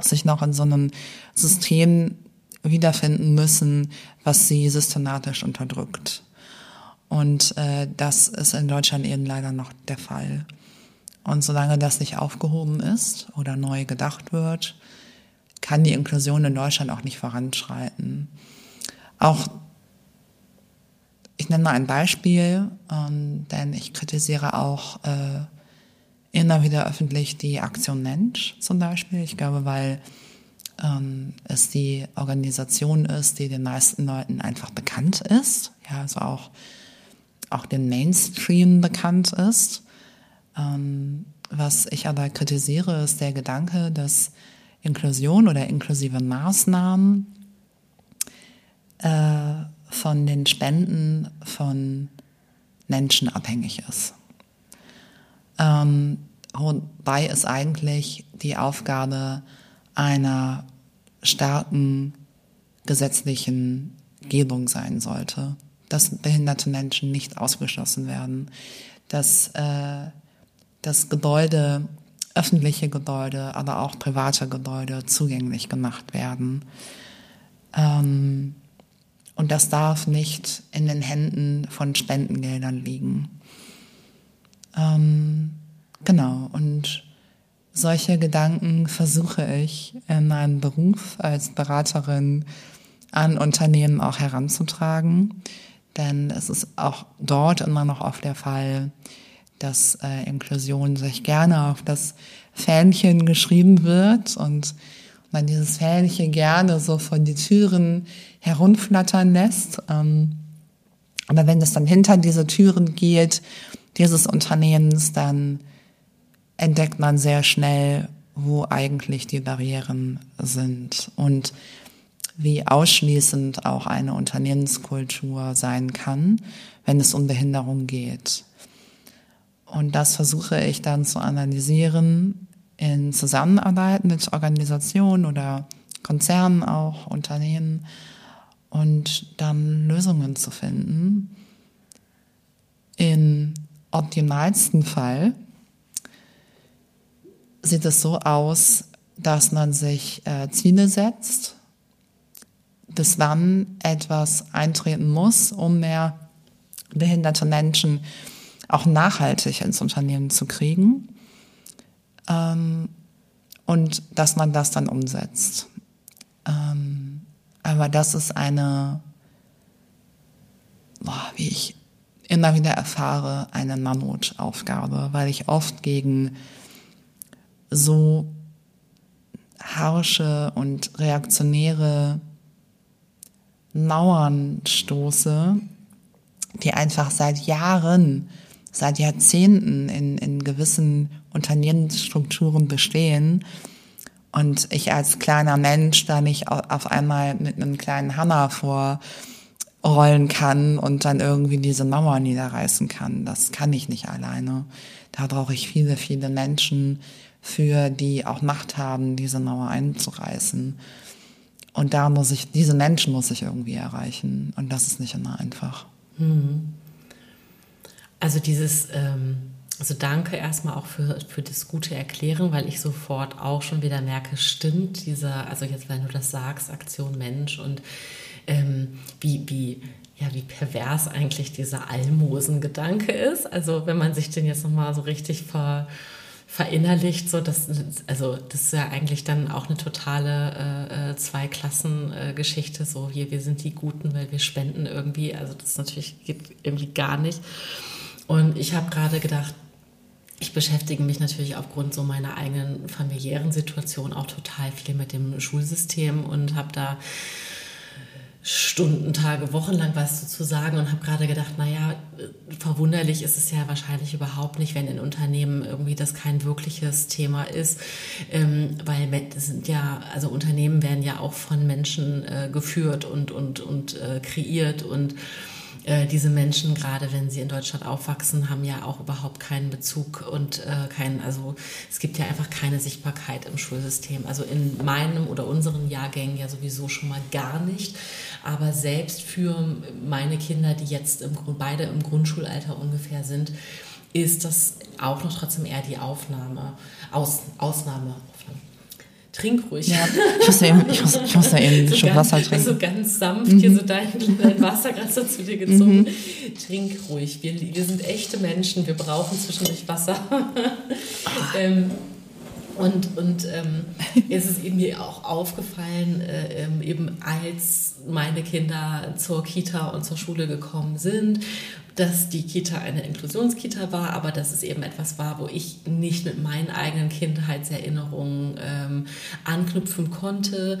sich noch in so einem System wiederfinden müssen, was sie systematisch unterdrückt. Und äh, das ist in Deutschland eben leider noch der Fall. Und solange das nicht aufgehoben ist oder neu gedacht wird, kann die Inklusion in Deutschland auch nicht voranschreiten. Auch ich nenne mal ein Beispiel, ähm, denn ich kritisiere auch äh, immer wieder öffentlich die Aktion Mensch zum Beispiel. Ich glaube, weil ähm, es die Organisation ist, die den meisten Leuten einfach bekannt ist, ja, also auch, auch den Mainstream bekannt ist. Ähm, was ich aber kritisiere, ist der Gedanke, dass Inklusion oder inklusive Maßnahmen äh, von den Spenden von Menschen abhängig ist. Ähm, wobei es eigentlich die Aufgabe einer starken gesetzlichen Gebung sein sollte, dass behinderte Menschen nicht ausgeschlossen werden, dass äh, das Gebäude, öffentliche Gebäude, aber auch private Gebäude zugänglich gemacht werden. Ähm, und das darf nicht in den Händen von Spendengeldern liegen. Ähm, genau, und solche Gedanken versuche ich in meinem Beruf als Beraterin an Unternehmen auch heranzutragen. Denn es ist auch dort immer noch oft der Fall, dass äh, Inklusion sich gerne auf das Fähnchen geschrieben wird und man dieses Fähnchen gerne so von die Türen herunflattern lässt. Ähm, aber wenn es dann hinter diese Türen geht, dieses Unternehmens, dann entdeckt man sehr schnell, wo eigentlich die Barrieren sind und wie ausschließend auch eine Unternehmenskultur sein kann, wenn es um Behinderung geht. Und das versuche ich dann zu analysieren in Zusammenarbeit mit Organisationen oder Konzernen auch, Unternehmen und dann Lösungen zu finden. Im optimalsten Fall sieht es so aus, dass man sich äh, Ziele setzt, bis wann etwas eintreten muss, um mehr behinderte Menschen auch nachhaltig ins Unternehmen zu kriegen ähm, und dass man das dann umsetzt. Ähm, aber das ist eine, boah, wie ich immer wieder erfahre, eine Mammutaufgabe, weil ich oft gegen so harsche und reaktionäre Mauern stoße, die einfach seit Jahren, seit Jahrzehnten in, in gewissen Unternehmensstrukturen bestehen und ich als kleiner Mensch da nicht auf einmal mit einem kleinen Hammer vorrollen kann und dann irgendwie diese Mauer niederreißen kann. Das kann ich nicht alleine. Da brauche ich viele, viele Menschen, für die auch Macht haben, diese Mauer einzureißen. Und da muss ich, diese Menschen muss ich irgendwie erreichen. Und das ist nicht immer einfach. Mhm. Also dieses, ähm, also danke erstmal auch für, für das gute Erklären, weil ich sofort auch schon wieder merke, stimmt dieser, also jetzt, wenn du das sagst, Aktion Mensch und ähm, wie, wie, ja, wie pervers eigentlich dieser Almosengedanke ist. Also wenn man sich den jetzt nochmal so richtig ver verinnerlicht, so dass also das ist ja eigentlich dann auch eine totale äh, äh, Zweiklassengeschichte. So hier wir sind die Guten, weil wir spenden irgendwie. Also das natürlich geht irgendwie gar nicht. Und ich habe gerade gedacht, ich beschäftige mich natürlich aufgrund so meiner eigenen familiären Situation auch total viel mit dem Schulsystem und habe da Stunden, Tage, Wochen lang was zu sagen und habe gerade gedacht, naja, verwunderlich ist es ja wahrscheinlich überhaupt nicht, wenn in Unternehmen irgendwie das kein wirkliches Thema ist, ähm, weil das sind ja, also Unternehmen werden ja auch von Menschen äh, geführt und, und, und äh, kreiert und äh, diese Menschen, gerade wenn sie in Deutschland aufwachsen, haben ja auch überhaupt keinen Bezug und äh, keinen, also es gibt ja einfach keine Sichtbarkeit im Schulsystem. Also in meinem oder unseren Jahrgängen ja sowieso schon mal gar nicht. Aber selbst für meine Kinder, die jetzt im, beide im Grundschulalter ungefähr sind, ist das auch noch trotzdem eher die Aufnahme, Aus, Ausnahme. Trink ruhig. Ja, ich muss ja eben, ich muss, ich muss ja eben so schon ganz, Wasser trinken. So ganz sanft hier so dein, dein Wasser gerade zu dir gezogen. Trink ruhig. Wir, wir sind echte Menschen, wir brauchen zwischendurch Wasser. ähm, und, und ähm, es ist eben mir auch aufgefallen, äh, ähm, eben als meine Kinder zur Kita und zur Schule gekommen sind dass die Kita eine Inklusionskita war, aber dass es eben etwas war, wo ich nicht mit meinen eigenen Kindheitserinnerungen ähm, anknüpfen konnte,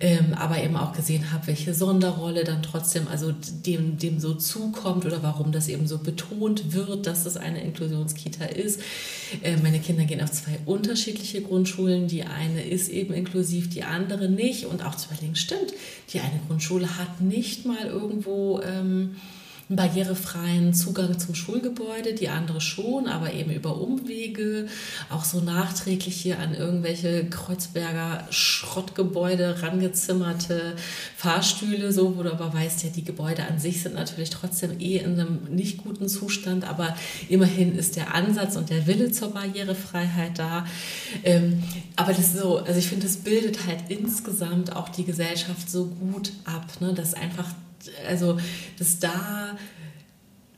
ähm, aber eben auch gesehen habe, welche Sonderrolle dann trotzdem also dem, dem so zukommt oder warum das eben so betont wird, dass es eine Inklusionskita ist. Äh, meine Kinder gehen auf zwei unterschiedliche Grundschulen. Die eine ist eben inklusiv, die andere nicht. Und auch zu überlegen, stimmt, die eine Grundschule hat nicht mal irgendwo... Ähm, barrierefreien Zugang zum Schulgebäude, die andere schon, aber eben über Umwege, auch so nachträglich hier an irgendwelche Kreuzberger Schrottgebäude rangezimmerte Fahrstühle, so, wo du aber weißt, ja, die Gebäude an sich sind natürlich trotzdem eh in einem nicht guten Zustand, aber immerhin ist der Ansatz und der Wille zur Barrierefreiheit da. Ähm, aber das ist so, also ich finde, das bildet halt insgesamt auch die Gesellschaft so gut ab, ne, dass einfach also dass da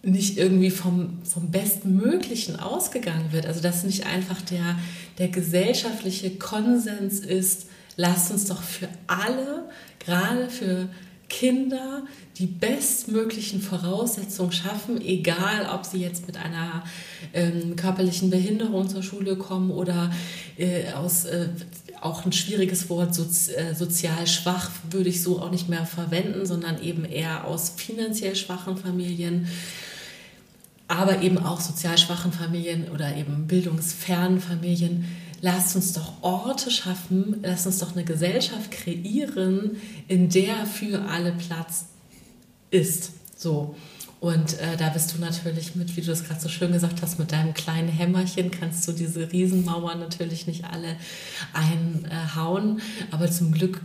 nicht irgendwie vom, vom Bestmöglichen ausgegangen wird. Also dass nicht einfach der, der gesellschaftliche Konsens ist, lasst uns doch für alle, gerade für Kinder, die bestmöglichen Voraussetzungen schaffen, egal ob sie jetzt mit einer ähm, körperlichen Behinderung zur Schule kommen oder äh, aus äh, auch ein schwieriges Wort, sozi äh, sozial schwach würde ich so auch nicht mehr verwenden, sondern eben eher aus finanziell schwachen Familien, aber eben auch sozial schwachen Familien oder eben bildungsfernen Familien. Lasst uns doch Orte schaffen, lasst uns doch eine Gesellschaft kreieren, in der für alle Platz ist. So. Und äh, da bist du natürlich mit, wie du das gerade so schön gesagt hast, mit deinem kleinen Hämmerchen kannst du diese Riesenmauern natürlich nicht alle einhauen. Aber zum Glück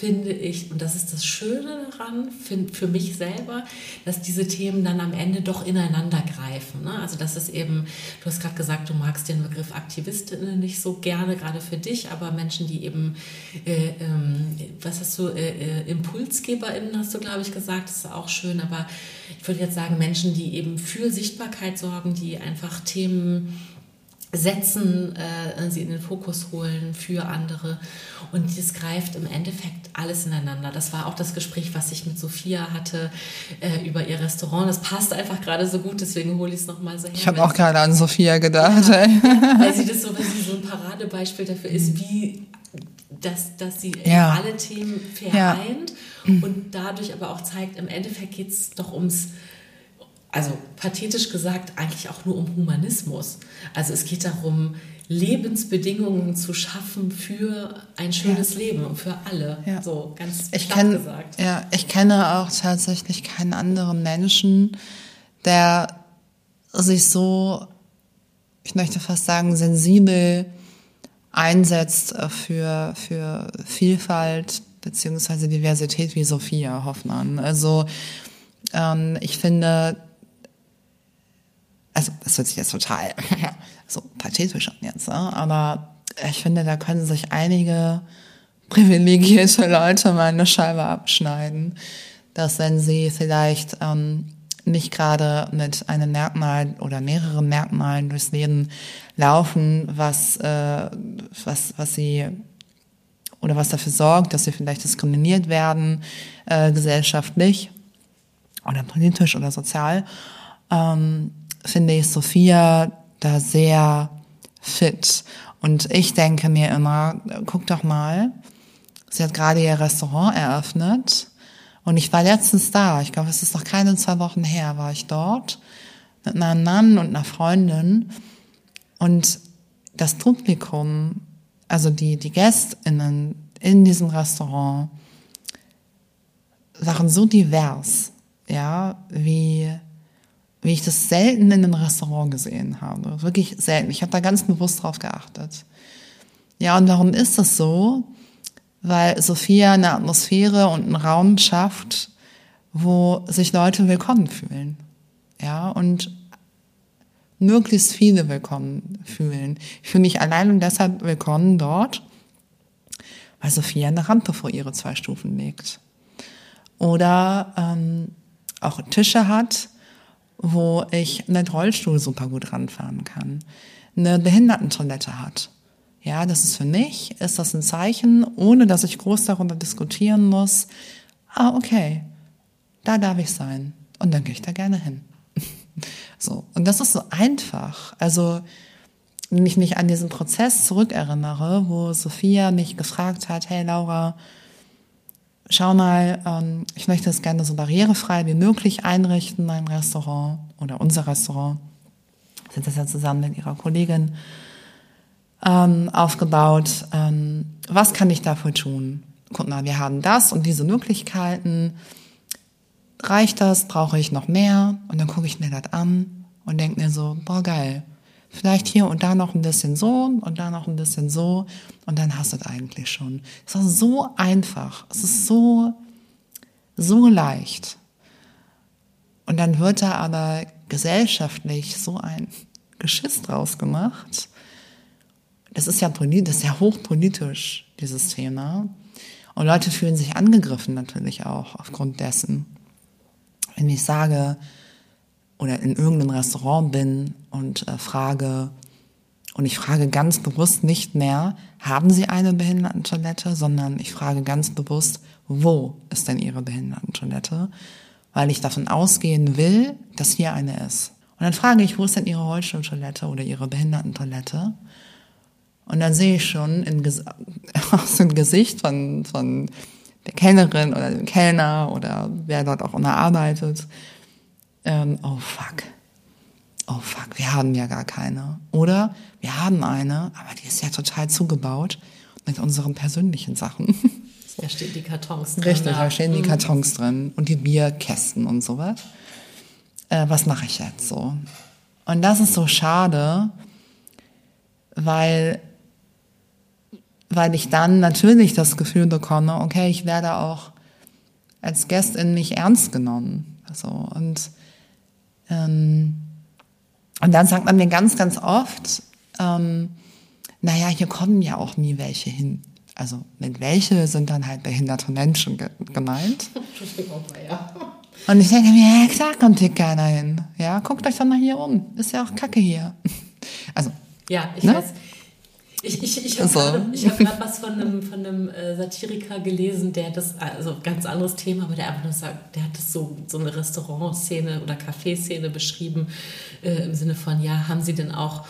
finde ich, und das ist das Schöne daran, find, für mich selber, dass diese Themen dann am Ende doch ineinander greifen. Ne? Also das ist eben, du hast gerade gesagt, du magst den Begriff Aktivistinnen nicht so gerne, gerade für dich, aber Menschen, die eben, äh, ähm, was hast du, äh, äh, ImpulsgeberInnen hast du, glaube ich, gesagt, das ist auch schön, aber ich würde jetzt sagen, Menschen, die eben für Sichtbarkeit sorgen, die einfach Themen setzen, äh, sie in den Fokus holen für andere. Und das greift im Endeffekt alles ineinander. Das war auch das Gespräch, was ich mit Sophia hatte äh, über ihr Restaurant. Das passt einfach gerade so gut, deswegen hole ich es nochmal so her. Ich habe auch gerade an Sophia gedacht. Ja, weil sie das so, weil sie so ein Paradebeispiel dafür ist, wie dass, dass sie ja. alle Themen vereint ja. und dadurch aber auch zeigt, im Endeffekt geht es doch ums also pathetisch gesagt, eigentlich auch nur um Humanismus. Also es geht darum, Lebensbedingungen zu schaffen für ein schönes ja. Leben und für alle. Ja. So ganz ich kenn, gesagt. Ja, ich kenne auch tatsächlich keinen anderen Menschen, der sich so, ich möchte fast sagen, sensibel einsetzt für, für Vielfalt beziehungsweise Diversität wie Sophia Hoffmann. Also ähm, ich finde, also das hört sich jetzt total so pathetisch an jetzt, ne? aber ich finde, da können sich einige privilegierte Leute mal eine Scheibe abschneiden, dass wenn sie vielleicht ähm, nicht gerade mit einem Merkmal oder mehreren Merkmalen durchs Leben laufen, was, äh, was, was sie oder was dafür sorgt, dass sie vielleicht diskriminiert werden, äh, gesellschaftlich oder politisch oder sozial, ähm, finde ich Sophia da sehr fit. Und ich denke mir immer, guck doch mal, sie hat gerade ihr Restaurant eröffnet. Und ich war letztens da, ich glaube, es ist noch keine zwei Wochen her, war ich dort mit einem Mann und einer Freundin. Und das Publikum, also die, die GästInnen in diesem Restaurant waren so divers, ja, wie wie ich das selten in einem Restaurant gesehen habe. Wirklich selten. Ich habe da ganz bewusst drauf geachtet. Ja, und warum ist das so? Weil Sophia eine Atmosphäre und einen Raum schafft, wo sich Leute willkommen fühlen. Ja, und möglichst viele willkommen fühlen. Ich fühle mich allein und deshalb willkommen dort, weil Sophia eine Rampe vor ihre zwei Stufen legt. Oder ähm, auch Tische hat, wo ich mit Rollstuhl super gut ranfahren kann. Eine Behindertentoilette hat. Ja, das ist für mich, ist das ein Zeichen, ohne dass ich groß darüber diskutieren muss. Ah, okay, da darf ich sein. Und dann gehe ich da gerne hin. so. Und das ist so einfach. Also, wenn ich mich an diesen Prozess zurückerinnere, wo Sophia mich gefragt hat, hey Laura, schau mal, ähm, ich möchte es gerne so barrierefrei wie möglich einrichten, mein Restaurant oder unser Restaurant. Sind das ja zusammen mit ihrer Kollegin ähm, aufgebaut. Ähm, was kann ich dafür tun? Guck mal, wir haben das und diese Möglichkeiten. Reicht das? Brauche ich noch mehr? Und dann gucke ich mir das an und denke mir so, boah, geil. Vielleicht hier und da noch ein bisschen so und da noch ein bisschen so und dann hast du es eigentlich schon. Es ist so einfach. Es ist so, so leicht. Und dann wird da aber gesellschaftlich so ein Geschiss draus gemacht. Das ist ja das ist ja hochpolitisch, dieses Thema. Und Leute fühlen sich angegriffen natürlich auch aufgrund dessen. Wenn ich sage, oder in irgendeinem Restaurant bin und äh, frage, und ich frage ganz bewusst nicht mehr, haben Sie eine Behindertentoilette, sondern ich frage ganz bewusst, wo ist denn Ihre Behindertentoilette? Weil ich davon ausgehen will, dass hier eine ist. Und dann frage ich, wo ist denn Ihre Rollstuhltoilette oder Ihre Behindertentoilette? Und dann sehe ich schon in, aus dem Gesicht von, von der Kellnerin oder dem Kellner oder wer dort auch immer arbeitet, ähm, oh fuck, oh fuck, wir haben ja gar keine. Oder wir haben eine, aber die ist ja total zugebaut mit unseren persönlichen Sachen. Da stehen die Kartons drin. Richtig, da stehen die mhm. Kartons drin und die Bierkästen und sowas. Äh, was mache ich jetzt so? Und das ist so schade, weil, weil ich dann natürlich das Gefühl bekomme, okay, ich werde auch als Gästin nicht ernst genommen. So, und ähm, und dann sagt man mir ganz, ganz oft, ähm, naja, hier kommen ja auch nie welche hin. Also mit welche sind dann halt behinderte Menschen ge gemeint. Und ich denke mir, ja klar kommt hier keiner hin. Ja, guckt euch doch mal hier um. Ist ja auch Kacke hier. Also. Ja, ich ne? weiß. Ich, ich, ich habe so. gerade hab was von einem, von einem äh, Satiriker gelesen, der das, also ganz anderes Thema, aber der einfach nur sagt, der hat das so, so eine Restaurantszene oder Kaffeeszene beschrieben, äh, im Sinne von, ja, haben Sie denn auch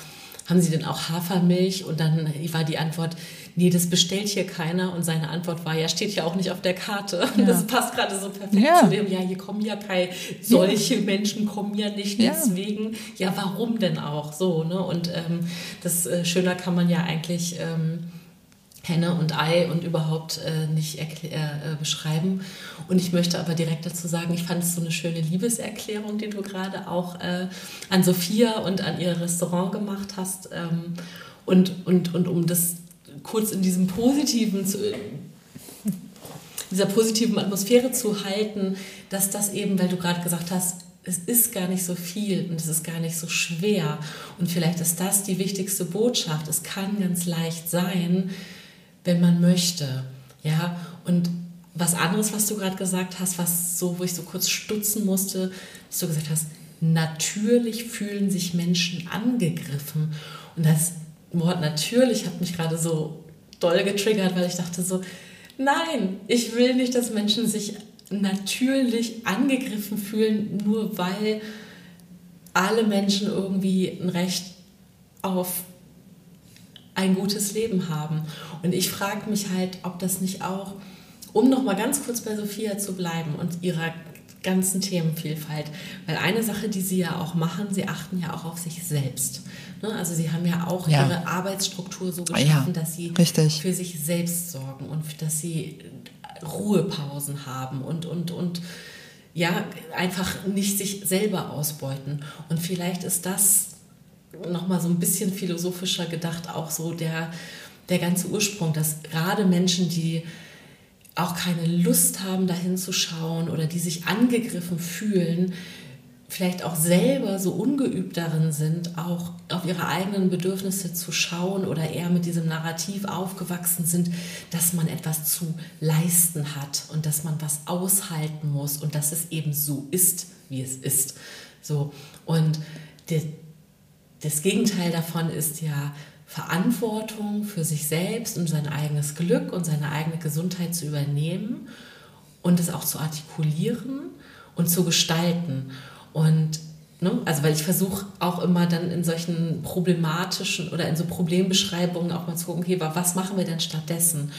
haben Sie denn auch Hafermilch? Und dann war die Antwort, nee, das bestellt hier keiner. Und seine Antwort war, ja, steht ja auch nicht auf der Karte. Ja. Das passt gerade so perfekt ja. zu dem, ja, hier kommen ja keine, solche ja. Menschen kommen ja nicht deswegen. Ja, warum denn auch? So, ne? Und ähm, das äh, schöner kann man ja eigentlich. Ähm, Henne und Ei und überhaupt äh, nicht äh, äh, beschreiben. Und ich möchte aber direkt dazu sagen, ich fand es so eine schöne Liebeserklärung, die du gerade auch äh, an Sophia und an ihr Restaurant gemacht hast. Ähm, und, und, und um das kurz in diesem positiven, zu, dieser positiven Atmosphäre zu halten, dass das eben, weil du gerade gesagt hast, es ist gar nicht so viel und es ist gar nicht so schwer. Und vielleicht ist das die wichtigste Botschaft. Es kann ganz leicht sein, wenn man möchte. Ja, und was anderes, was du gerade gesagt hast, was so, wo ich so kurz stutzen musste, dass du gesagt hast, natürlich fühlen sich Menschen angegriffen. Und das Wort natürlich hat mich gerade so doll getriggert, weil ich dachte so, nein, ich will nicht, dass Menschen sich natürlich angegriffen fühlen, nur weil alle Menschen irgendwie ein Recht auf ein gutes Leben haben. Und ich frage mich halt, ob das nicht auch, um noch mal ganz kurz bei Sophia zu bleiben und ihrer ganzen Themenvielfalt, weil eine Sache, die sie ja auch machen, sie achten ja auch auf sich selbst. Ne? Also sie haben ja auch ja. ihre Arbeitsstruktur so geschaffen, ja, dass sie richtig. für sich selbst sorgen und dass sie Ruhepausen haben und, und, und ja, einfach nicht sich selber ausbeuten. Und vielleicht ist das nochmal so ein bisschen philosophischer gedacht, auch so der, der ganze Ursprung, dass gerade Menschen, die auch keine Lust haben, dahin zu schauen oder die sich angegriffen fühlen, vielleicht auch selber so ungeübt darin sind, auch auf ihre eigenen Bedürfnisse zu schauen oder eher mit diesem Narrativ aufgewachsen sind, dass man etwas zu leisten hat und dass man was aushalten muss und dass es eben so ist, wie es ist. So und die, das Gegenteil davon ist ja Verantwortung für sich selbst und sein eigenes Glück und seine eigene Gesundheit zu übernehmen und es auch zu artikulieren und zu gestalten. Und ne, also weil ich versuche auch immer dann in solchen problematischen oder in so Problembeschreibungen auch mal zu gucken, okay, was machen wir denn stattdessen?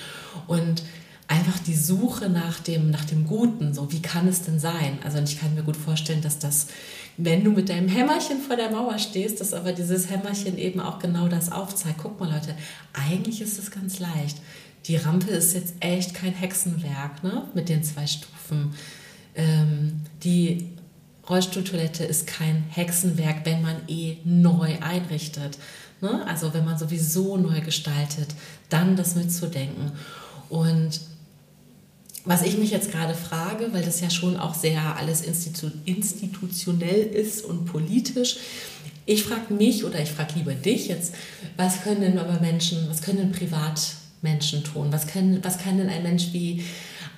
Und einfach die Suche nach dem, nach dem Guten, so wie kann es denn sein? Also ich kann mir gut vorstellen, dass das, wenn du mit deinem Hämmerchen vor der Mauer stehst, dass aber dieses Hämmerchen eben auch genau das aufzeigt. Guck mal Leute, eigentlich ist es ganz leicht. Die Rampe ist jetzt echt kein Hexenwerk ne? mit den zwei Stufen. Ähm, die Rollstuhltoilette ist kein Hexenwerk, wenn man eh neu einrichtet. Ne? Also wenn man sowieso neu gestaltet, dann das mitzudenken. Und was ich mich jetzt gerade frage, weil das ja schon auch sehr alles institu institutionell ist und politisch, ich frage mich oder ich frage lieber dich jetzt, was können denn aber Menschen, was können denn Privatmenschen tun? Was, können, was kann denn ein Mensch wie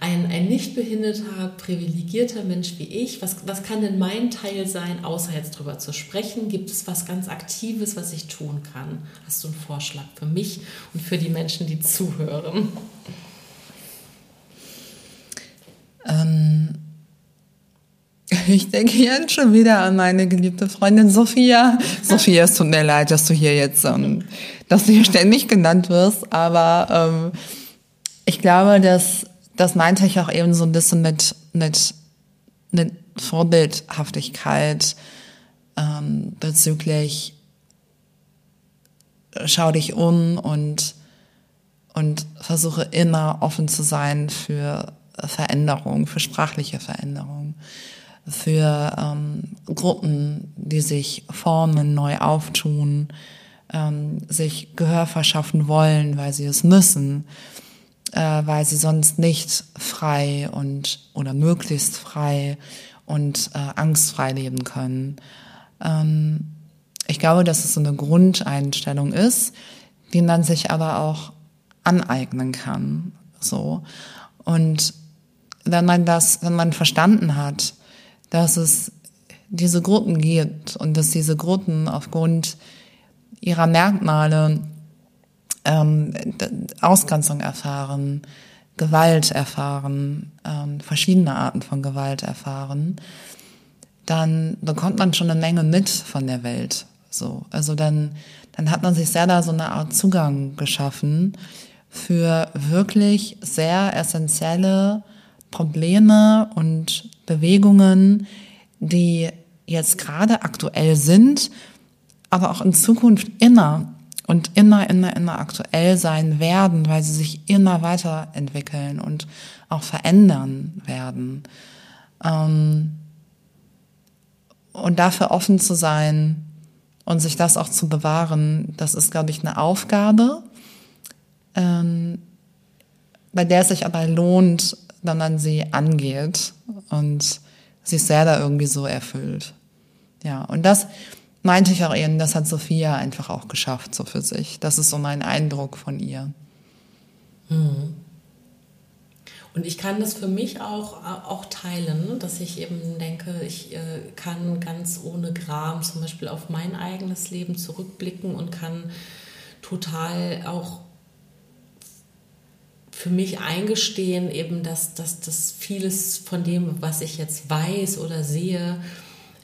ein, ein nicht behinderter, privilegierter Mensch wie ich, was, was kann denn mein Teil sein, außer jetzt drüber zu sprechen? Gibt es was ganz Aktives, was ich tun kann? Hast du einen Vorschlag für mich und für die Menschen, die zuhören? Ähm, ich denke jetzt schon wieder an meine geliebte Freundin Sophia. Sophia, es tut mir leid, dass du hier jetzt, ähm, dass du hier ständig genannt wirst, aber ähm, ich glaube, dass das meinte ich auch eben so ein bisschen mit, mit, mit Vorbildhaftigkeit ähm, bezüglich äh, schau dich um und, und versuche immer offen zu sein für Veränderung, für sprachliche Veränderung, für ähm, Gruppen, die sich formen, neu auftun, ähm, sich Gehör verschaffen wollen, weil sie es müssen äh, weil sie sonst nicht frei und oder möglichst frei und äh, angstfrei leben können. Ähm, ich glaube, dass es so eine Grundeinstellung ist, die man sich aber auch aneignen kann. So. Und wenn man das, wenn man verstanden hat, dass es diese Gruppen gibt und dass diese Gruppen aufgrund ihrer Merkmale ähm, Ausgrenzung erfahren, Gewalt erfahren, ähm, verschiedene Arten von Gewalt erfahren, dann bekommt man schon eine Menge mit von der Welt. So, also dann, dann hat man sich sehr da so eine Art Zugang geschaffen für wirklich sehr essentielle Probleme und Bewegungen, die jetzt gerade aktuell sind, aber auch in Zukunft immer und immer, immer, immer aktuell sein werden, weil sie sich immer weiterentwickeln und auch verändern werden. Ähm, und dafür offen zu sein und sich das auch zu bewahren, das ist, glaube ich, eine Aufgabe, ähm, bei der es sich aber lohnt, wenn man sie angeht und sich selber irgendwie so erfüllt. Ja, und das, meinte ich auch eben, das hat Sophia einfach auch geschafft, so für sich. Das ist so mein Eindruck von ihr. Hm. Und ich kann das für mich auch, auch teilen, dass ich eben denke, ich äh, kann ganz ohne Gram zum Beispiel auf mein eigenes Leben zurückblicken und kann total auch für mich eingestehen, eben, dass, dass, dass vieles von dem, was ich jetzt weiß oder sehe,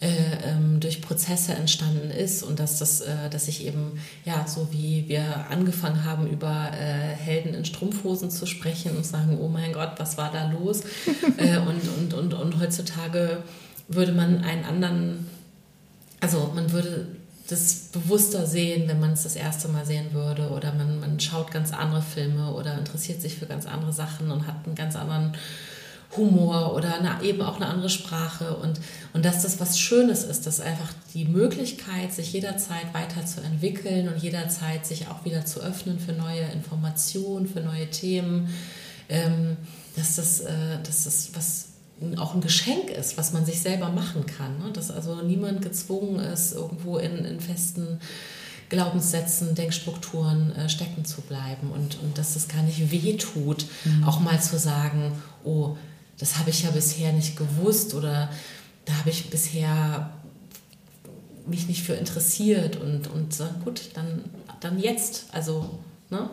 ähm, durch Prozesse entstanden ist und dass das, äh, dass ich eben, ja, so wie wir angefangen haben, über äh, Helden in Strumpfhosen zu sprechen und sagen, oh mein Gott, was war da los? Äh, und, und, und, und heutzutage würde man einen anderen, also man würde das bewusster sehen, wenn man es das erste Mal sehen würde oder man, man schaut ganz andere Filme oder interessiert sich für ganz andere Sachen und hat einen ganz anderen Humor oder eine, eben auch eine andere Sprache und, und dass das was Schönes ist, dass einfach die Möglichkeit, sich jederzeit weiterzuentwickeln und jederzeit sich auch wieder zu öffnen für neue Informationen, für neue Themen, ähm, dass, das, äh, dass das was auch ein Geschenk ist, was man sich selber machen kann. Ne? Dass also niemand gezwungen ist, irgendwo in, in festen Glaubenssätzen, Denkstrukturen äh, stecken zu bleiben und, und dass es gar nicht weh tut, mhm. auch mal zu sagen, oh, das habe ich ja bisher nicht gewusst oder da habe ich bisher mich nicht für interessiert und, und gut, dann, dann jetzt. Also, ne?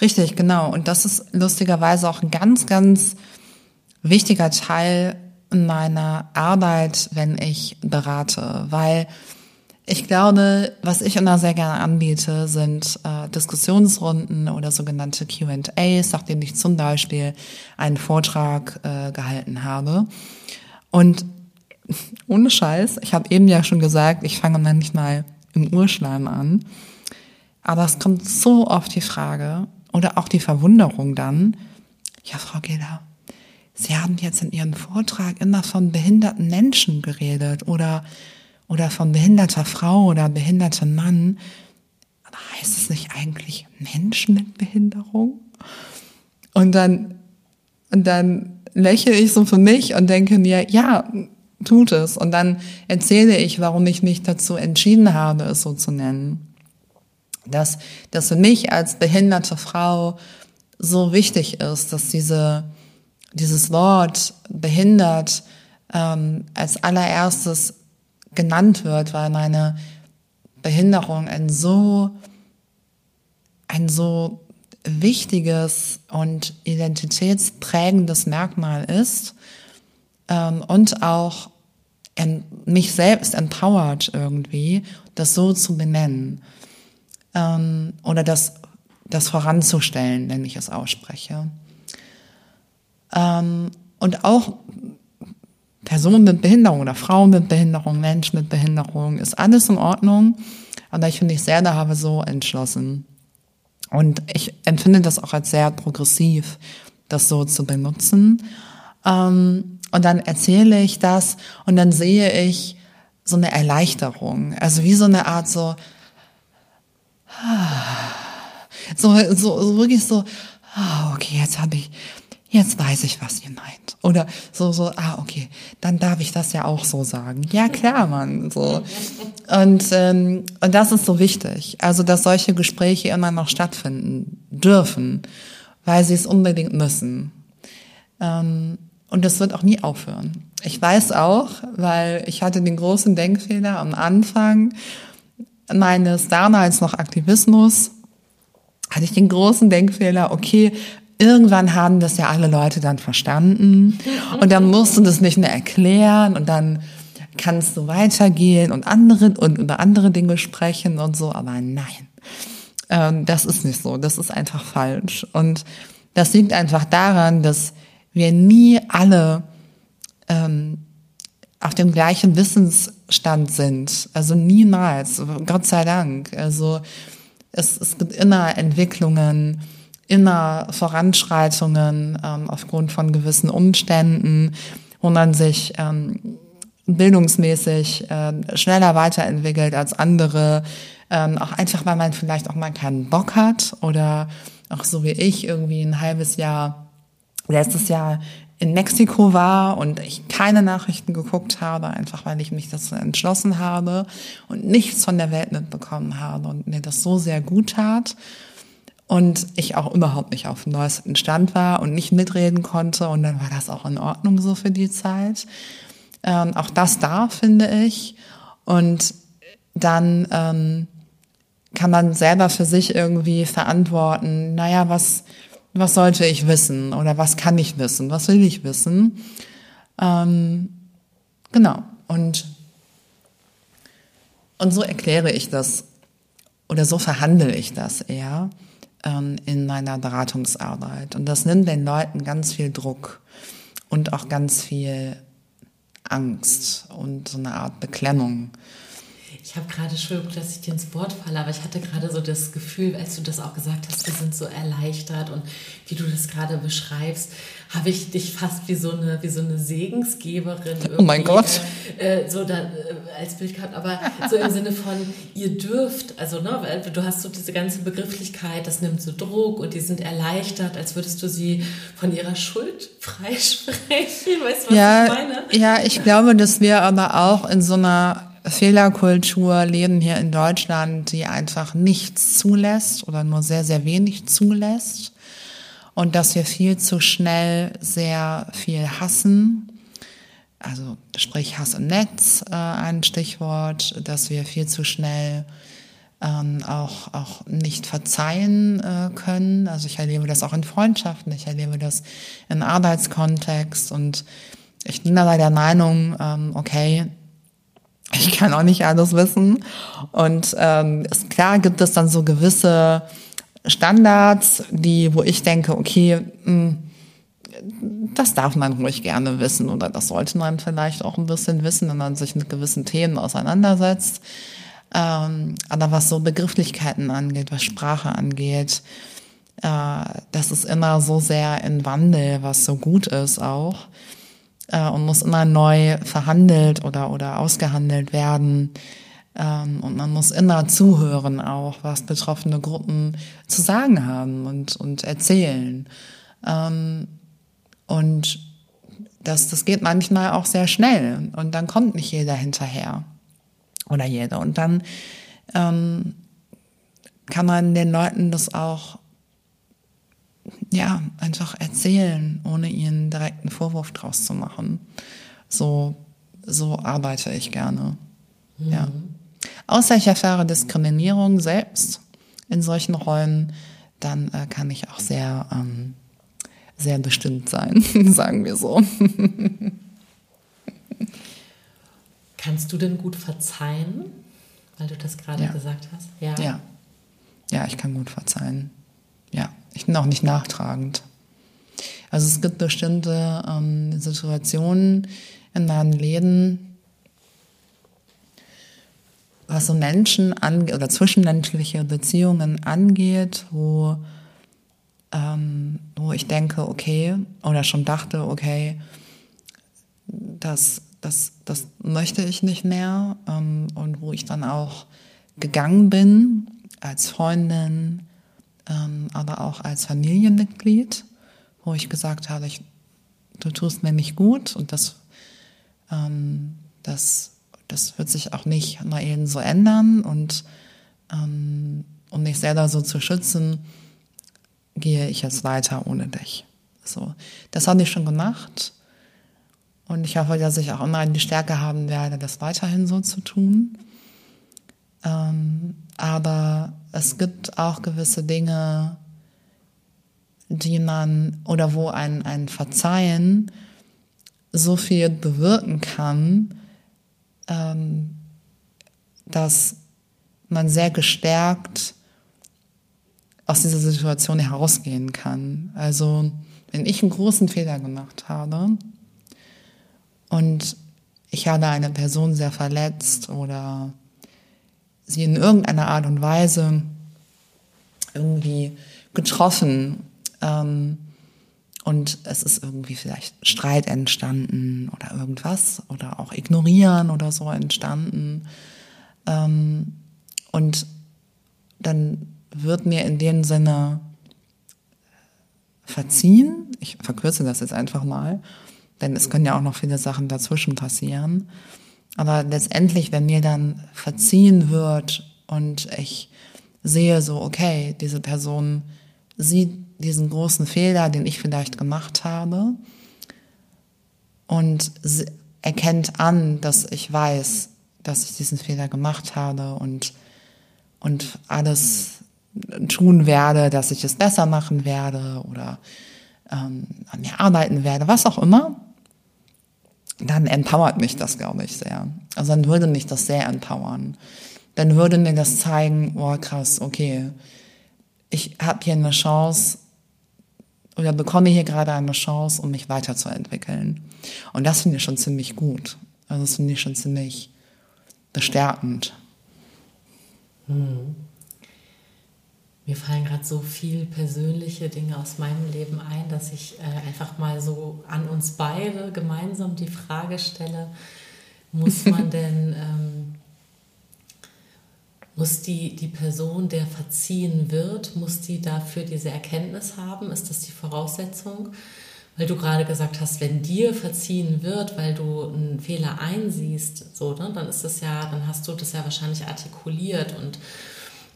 Richtig, genau. Und das ist lustigerweise auch ein ganz, ganz wichtiger Teil meiner Arbeit, wenn ich berate, weil ich glaube, was ich immer sehr gerne anbiete, sind äh, Diskussionsrunden oder sogenannte QAs, nachdem ich zum Beispiel einen Vortrag äh, gehalten habe. Und ohne Scheiß, ich habe eben ja schon gesagt, ich fange dann nicht mal im Urschleim an. Aber es kommt so oft die Frage oder auch die Verwunderung dann, ja, Frau Gela, Sie haben jetzt in Ihrem Vortrag immer von behinderten Menschen geredet oder, oder von behinderter Frau oder behindertem Mann. Aber heißt es nicht eigentlich Menschen mit Behinderung? Und dann, und dann lächle ich so für mich und denke mir, ja, tut es. Und dann erzähle ich, warum ich mich dazu entschieden habe, es so zu nennen. Dass, dass für mich als behinderte Frau so wichtig ist, dass diese, dieses Wort behindert ähm, als allererstes genannt wird, weil meine Behinderung ein so, ein so wichtiges und identitätsprägendes Merkmal ist ähm, und auch mich selbst empowert irgendwie, das so zu benennen ähm, oder das, das voranzustellen, wenn ich es ausspreche. Ähm, und auch Personen mit Behinderung oder Frauen mit Behinderung, Menschen mit Behinderung, ist alles in Ordnung. Aber ich finde, ich sehr da habe so entschlossen. Und ich empfinde das auch als sehr progressiv, das so zu benutzen. Ähm, und dann erzähle ich das und dann sehe ich so eine Erleichterung. Also wie so eine Art so, so, so, so wirklich so, ah, okay, jetzt habe ich, jetzt weiß ich, was ihr meint. Oder so, so, ah, okay, dann darf ich das ja auch so sagen. Ja, klar, Mann. So. Und, ähm, und das ist so wichtig. Also, dass solche Gespräche immer noch stattfinden dürfen, weil sie es unbedingt müssen. Ähm, und das wird auch nie aufhören. Ich weiß auch, weil ich hatte den großen Denkfehler am Anfang meines damals noch Aktivismus, hatte ich den großen Denkfehler, okay, irgendwann haben das ja alle Leute dann verstanden. Und dann musst du das nicht mehr erklären. Und dann kannst du weitergehen und andere und über andere Dinge sprechen und so, aber nein, ähm, das ist nicht so, das ist einfach falsch. Und das liegt einfach daran, dass wir nie alle ähm, auf dem gleichen Wissensstand sind. Also niemals, Gott sei Dank. Also es, es gibt immer Entwicklungen, immer Voranschreitungen ähm, aufgrund von gewissen Umständen, wo man sich ähm, bildungsmäßig äh, schneller weiterentwickelt als andere, ähm, auch einfach, weil man vielleicht auch mal keinen Bock hat oder auch so wie ich irgendwie ein halbes Jahr letztes Jahr in Mexiko war und ich keine Nachrichten geguckt habe, einfach weil ich mich dazu entschlossen habe und nichts von der Welt mitbekommen habe und mir das so sehr gut tat und ich auch überhaupt nicht auf dem neuesten Stand war und nicht mitreden konnte und dann war das auch in Ordnung so für die Zeit. Ähm, auch das da, finde ich. Und dann ähm, kann man selber für sich irgendwie verantworten, naja, was, was sollte ich wissen oder was kann ich wissen, was will ich wissen. Ähm, genau. Und, und so erkläre ich das oder so verhandle ich das eher ähm, in meiner Beratungsarbeit. Und das nimmt den Leuten ganz viel Druck und auch ganz viel Angst und so eine Art Beklemmung. Ich habe gerade, Entschuldigung, dass ich dir ins Wort falle, aber ich hatte gerade so das Gefühl, als du das auch gesagt hast, wir sind so erleichtert und wie du das gerade beschreibst, habe ich dich fast wie so eine, wie so eine Segensgeberin oh mein Gott. Äh, äh, so da, äh, als Bild gehabt, aber so im Sinne von, ihr dürft, also ne, weil du hast so diese ganze Begrifflichkeit, das nimmt so Druck und die sind erleichtert, als würdest du sie von ihrer Schuld freisprechen. Weißt du, was ja, ich meine? Ja, ich glaube, dass wir aber auch in so einer Fehlerkultur leben hier in Deutschland, die einfach nichts zulässt oder nur sehr, sehr wenig zulässt. Und dass wir viel zu schnell sehr viel hassen. Also sprich Hass im Netz, äh, ein Stichwort, dass wir viel zu schnell ähm, auch, auch nicht verzeihen äh, können. Also ich erlebe das auch in Freundschaften, ich erlebe das in Arbeitskontext und ich bin dabei der Meinung, ähm, okay, ich kann auch nicht alles wissen. Und ähm, ist, klar gibt es dann so gewisse Standards, die, wo ich denke, okay, mh, hm, das darf man ruhig gerne wissen oder das sollte man vielleicht auch ein bisschen wissen, wenn man sich mit gewissen Themen auseinandersetzt. Ähm, aber was so Begrifflichkeiten angeht, was Sprache angeht, äh, das ist immer so sehr in Wandel, was so gut ist auch äh, und muss immer neu verhandelt oder, oder ausgehandelt werden. Ähm, und man muss immer zuhören auch, was betroffene Gruppen zu sagen haben und, und erzählen. Ähm, und das, das geht manchmal auch sehr schnell und dann kommt nicht jeder hinterher oder jede. Und dann ähm, kann man den Leuten das auch ja, einfach erzählen, ohne ihnen direkt einen Vorwurf draus zu machen. So, so arbeite ich gerne. Mhm. Ja. Außer ich erfahre Diskriminierung selbst in solchen Rollen, dann äh, kann ich auch sehr, ähm, sehr bestimmt sein, sagen wir so. Kannst du denn gut verzeihen, weil du das gerade ja. gesagt hast? Ja. ja. Ja, ich kann gut verzeihen. Ja. Ich bin auch nicht nachtragend. Also es gibt bestimmte ähm, Situationen in meinem Leben, was so Menschen angeht oder zwischenmenschliche Beziehungen angeht, wo, ähm, wo ich denke, okay, oder schon dachte, okay, das, das, das möchte ich nicht mehr ähm, und wo ich dann auch gegangen bin als Freundin, ähm, aber auch als Familienmitglied, wo ich gesagt habe, ich, du tust mir nicht gut und das, ähm, das, das wird sich auch nicht mal eben so ändern und ähm, um mich selber so zu schützen, gehe ich jetzt weiter ohne dich. So, das habe ich schon gemacht und ich hoffe, dass ich auch immer die Stärke haben werde, das weiterhin so zu tun. Ähm, aber es gibt auch gewisse Dinge, die man oder wo ein, ein Verzeihen so viel bewirken kann, ähm, dass man sehr gestärkt aus dieser Situation herausgehen kann. Also wenn ich einen großen Fehler gemacht habe und ich habe eine Person sehr verletzt oder sie in irgendeiner Art und Weise irgendwie getroffen. Ähm, und es ist irgendwie vielleicht Streit entstanden oder irgendwas oder auch Ignorieren oder so entstanden. Ähm, und dann wird mir in dem Sinne verziehen. Ich verkürze das jetzt einfach mal, denn es können ja auch noch viele Sachen dazwischen passieren. Aber letztendlich, wenn mir dann verziehen wird und ich sehe so, okay, diese Person sieht diesen großen Fehler, den ich vielleicht gemacht habe und erkennt an, dass ich weiß, dass ich diesen Fehler gemacht habe und, und alles tun werde, dass ich es besser machen werde oder ähm, an mir arbeiten werde, was auch immer dann empowert mich das, glaube ich, sehr. Also dann würde mich das sehr empowern. Dann würde mir das zeigen, oh krass, okay, ich habe hier eine Chance oder bekomme hier gerade eine Chance, um mich weiterzuentwickeln. Und das finde ich schon ziemlich gut. Also das finde ich schon ziemlich bestärkend. Hm. Mir fallen gerade so viel persönliche Dinge aus meinem Leben ein, dass ich äh, einfach mal so an uns beide gemeinsam die Frage stelle, muss man denn, ähm, muss die, die Person, der verziehen wird, muss die dafür diese Erkenntnis haben? Ist das die Voraussetzung? Weil du gerade gesagt hast, wenn dir verziehen wird, weil du einen Fehler einsiehst, so, ne, dann ist das ja, dann hast du das ja wahrscheinlich artikuliert und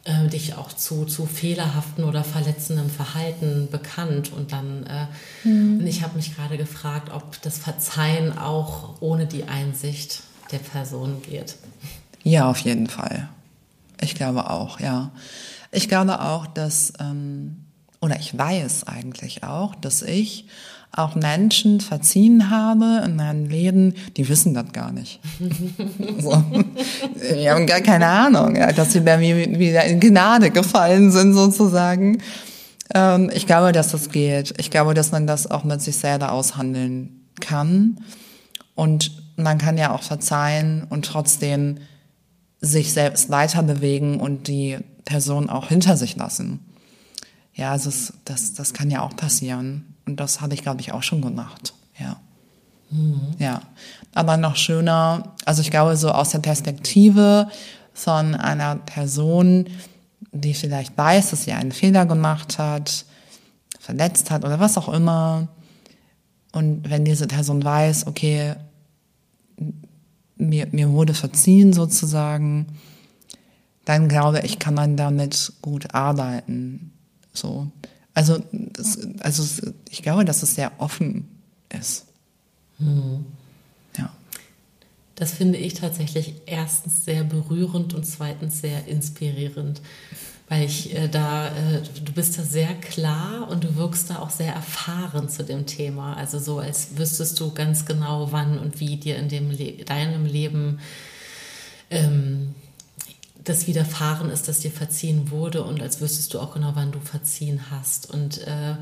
äh, dich auch zu, zu fehlerhaften oder verletzendem Verhalten bekannt. Und dann, äh, mhm. und ich habe mich gerade gefragt, ob das Verzeihen auch ohne die Einsicht der Person geht. Ja, auf jeden Fall. Ich glaube auch, ja. Ich glaube auch, dass, ähm, oder ich weiß eigentlich auch, dass ich auch Menschen verziehen habe in meinem Leben, die wissen das gar nicht. so. Die haben gar keine Ahnung, dass sie bei mir wieder in Gnade gefallen sind sozusagen. Ähm, ich glaube, dass das geht. Ich glaube, dass man das auch mit sich selber aushandeln kann. Und man kann ja auch verzeihen und trotzdem sich selbst weiter bewegen und die Person auch hinter sich lassen. Ja, also das, das, das kann ja auch passieren. Und das hatte ich, glaube ich, auch schon gemacht. Ja. Mhm. Ja. Aber noch schöner, also ich glaube, so aus der Perspektive von einer Person, die vielleicht weiß, dass sie einen Fehler gemacht hat, verletzt hat oder was auch immer. Und wenn diese Person weiß, okay, mir, mir wurde verziehen sozusagen, dann glaube ich, kann man damit gut arbeiten. So. Also, das, also ich glaube, dass es sehr offen ist. Hm. Ja. Das finde ich tatsächlich erstens sehr berührend und zweitens sehr inspirierend, weil ich äh, da, äh, du bist da sehr klar und du wirkst da auch sehr erfahren zu dem Thema. Also so, als wüsstest du ganz genau, wann und wie dir in dem Le deinem Leben ähm, das widerfahren ist, dass dir verziehen wurde und als wüsstest du auch genau, wann du verziehen hast. Und äh,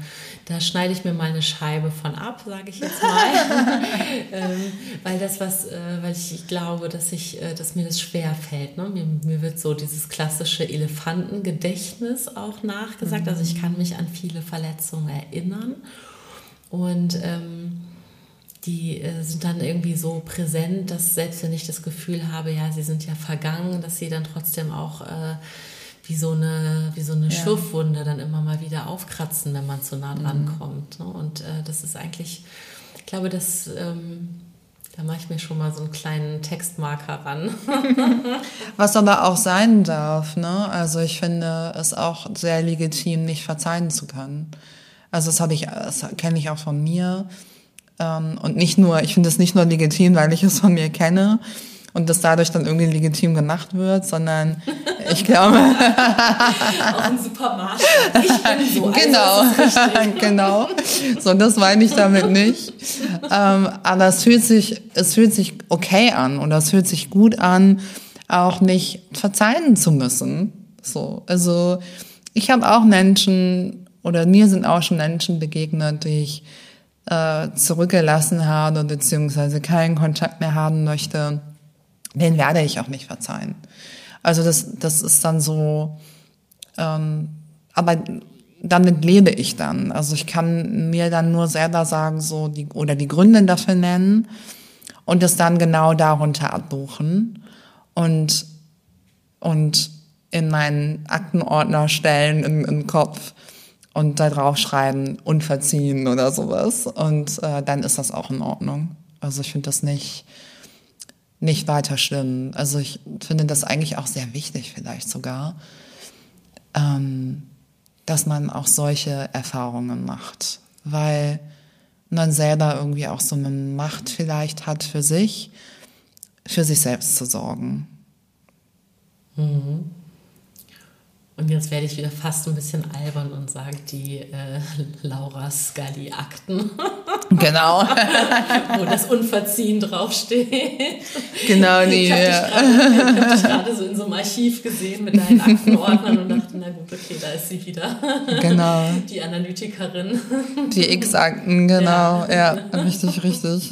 da schneide ich mir mal eine Scheibe von ab, sage ich jetzt mal, ähm, weil das was, äh, weil ich, ich, glaube, dass ich, äh, dass mir das schwer fällt. Ne? Mir, mir wird so dieses klassische Elefantengedächtnis auch nachgesagt. Mhm. Also ich kann mich an viele Verletzungen erinnern und ähm, die äh, sind dann irgendwie so präsent, dass selbst wenn ich das Gefühl habe, ja, sie sind ja vergangen, dass sie dann trotzdem auch äh, wie so eine, wie so eine ja. Schürfwunde dann immer mal wieder aufkratzen, wenn man zu nah dran mhm. kommt. Ne? Und äh, das ist eigentlich, ich glaube, das, ähm, da mache ich mir schon mal so einen kleinen Textmarker ran. Was aber auch sein darf, ne? Also ich finde es auch sehr legitim, nicht verzeihen zu können. Also das habe ich, das kenne ich auch von mir und nicht nur, ich finde es nicht nur legitim, weil ich es von mir kenne und das dadurch dann irgendwie legitim gemacht wird, sondern ich glaube. Auch ein Supermarkt. Ich bin so. Also genau, genau. So, das meine ich damit nicht. Ähm, aber es fühlt sich, es fühlt sich okay an oder es fühlt sich gut an, auch nicht verzeihen zu müssen. So, also ich habe auch Menschen oder mir sind auch schon Menschen begegnet, die ich äh, zurückgelassen habe, beziehungsweise keinen Kontakt mehr haben möchte, den werde ich auch nicht verzeihen. Also das, das ist dann so, ähm, aber damit lebe ich dann. Also ich kann mir dann nur selber sagen, so die oder die Gründe dafür nennen und es dann genau darunter abbuchen und und in meinen Aktenordner stellen im, im Kopf und da drauf schreiben, unverziehen oder sowas. Und äh, dann ist das auch in Ordnung. Also ich finde das nicht, nicht weiter schlimm. Also ich finde das eigentlich auch sehr wichtig vielleicht sogar, ähm, dass man auch solche Erfahrungen macht, weil man selber irgendwie auch so eine Macht vielleicht hat für sich, für sich selbst zu sorgen. Mhm. Und jetzt werde ich wieder fast ein bisschen albern und sage die äh, Laura Scully-Akten. Genau. Wo das Unverziehen draufsteht. Genau, die. Ich habe dich gerade so in so einem Archiv gesehen mit deinen Aktenordnern und dachte, na gut, okay, da ist sie wieder. Genau. Die Analytikerin. Die X-Akten, genau. Ja. ja, richtig, richtig.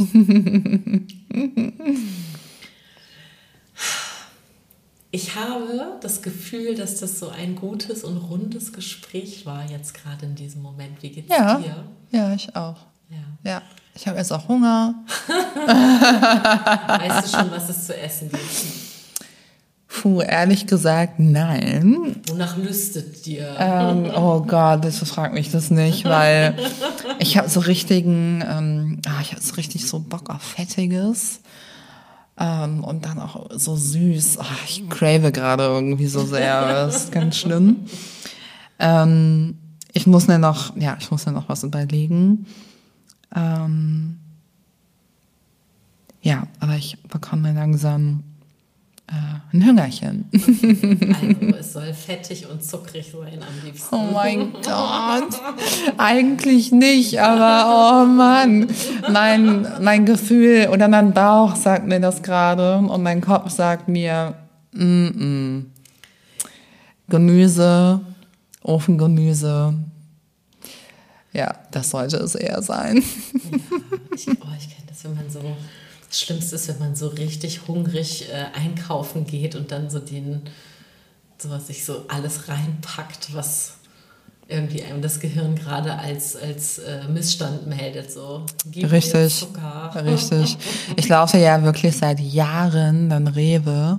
Ich habe das Gefühl, dass das so ein gutes und rundes Gespräch war jetzt gerade in diesem Moment. Wie geht's ja. dir? Ja, ich auch. Ja. Ja, ich habe jetzt auch Hunger. Weißt du schon, was es zu essen gibt? Puh, ehrlich gesagt, nein. Wonach lüstet dir? Ähm, oh Gott, bitte frag mich das nicht, weil ich habe so richtigen, ähm, ah, ich habe so richtig so Bock auf Fettiges. Ähm, und dann auch so süß. Ah, ich crave gerade irgendwie so sehr. Das ist ganz schlimm. Ähm, ich muss mir noch, ja, ich muss mir noch was überlegen. Ähm, ja, aber ich bekomme langsam äh, ein Hüngerchen. Also, es soll fettig und zuckrig sein am liebsten. Oh mein Gott. Eigentlich nicht, aber oh Mann. Mein, mein Gefühl oder mein Bauch sagt mir das gerade und mein Kopf sagt mir, mm -mm. Gemüse, Ofengemüse. Ja, das sollte es eher sein. Ja, ich, oh, ich kenne das, wenn man so. Das Schlimmste ist, wenn man so richtig hungrig äh, einkaufen geht und dann so den, so was sich so alles reinpackt, was irgendwie einem das Gehirn gerade als, als äh, Missstand meldet. So, gib Richtig, Zucker. richtig. Ich laufe ja wirklich seit Jahren dann Rewe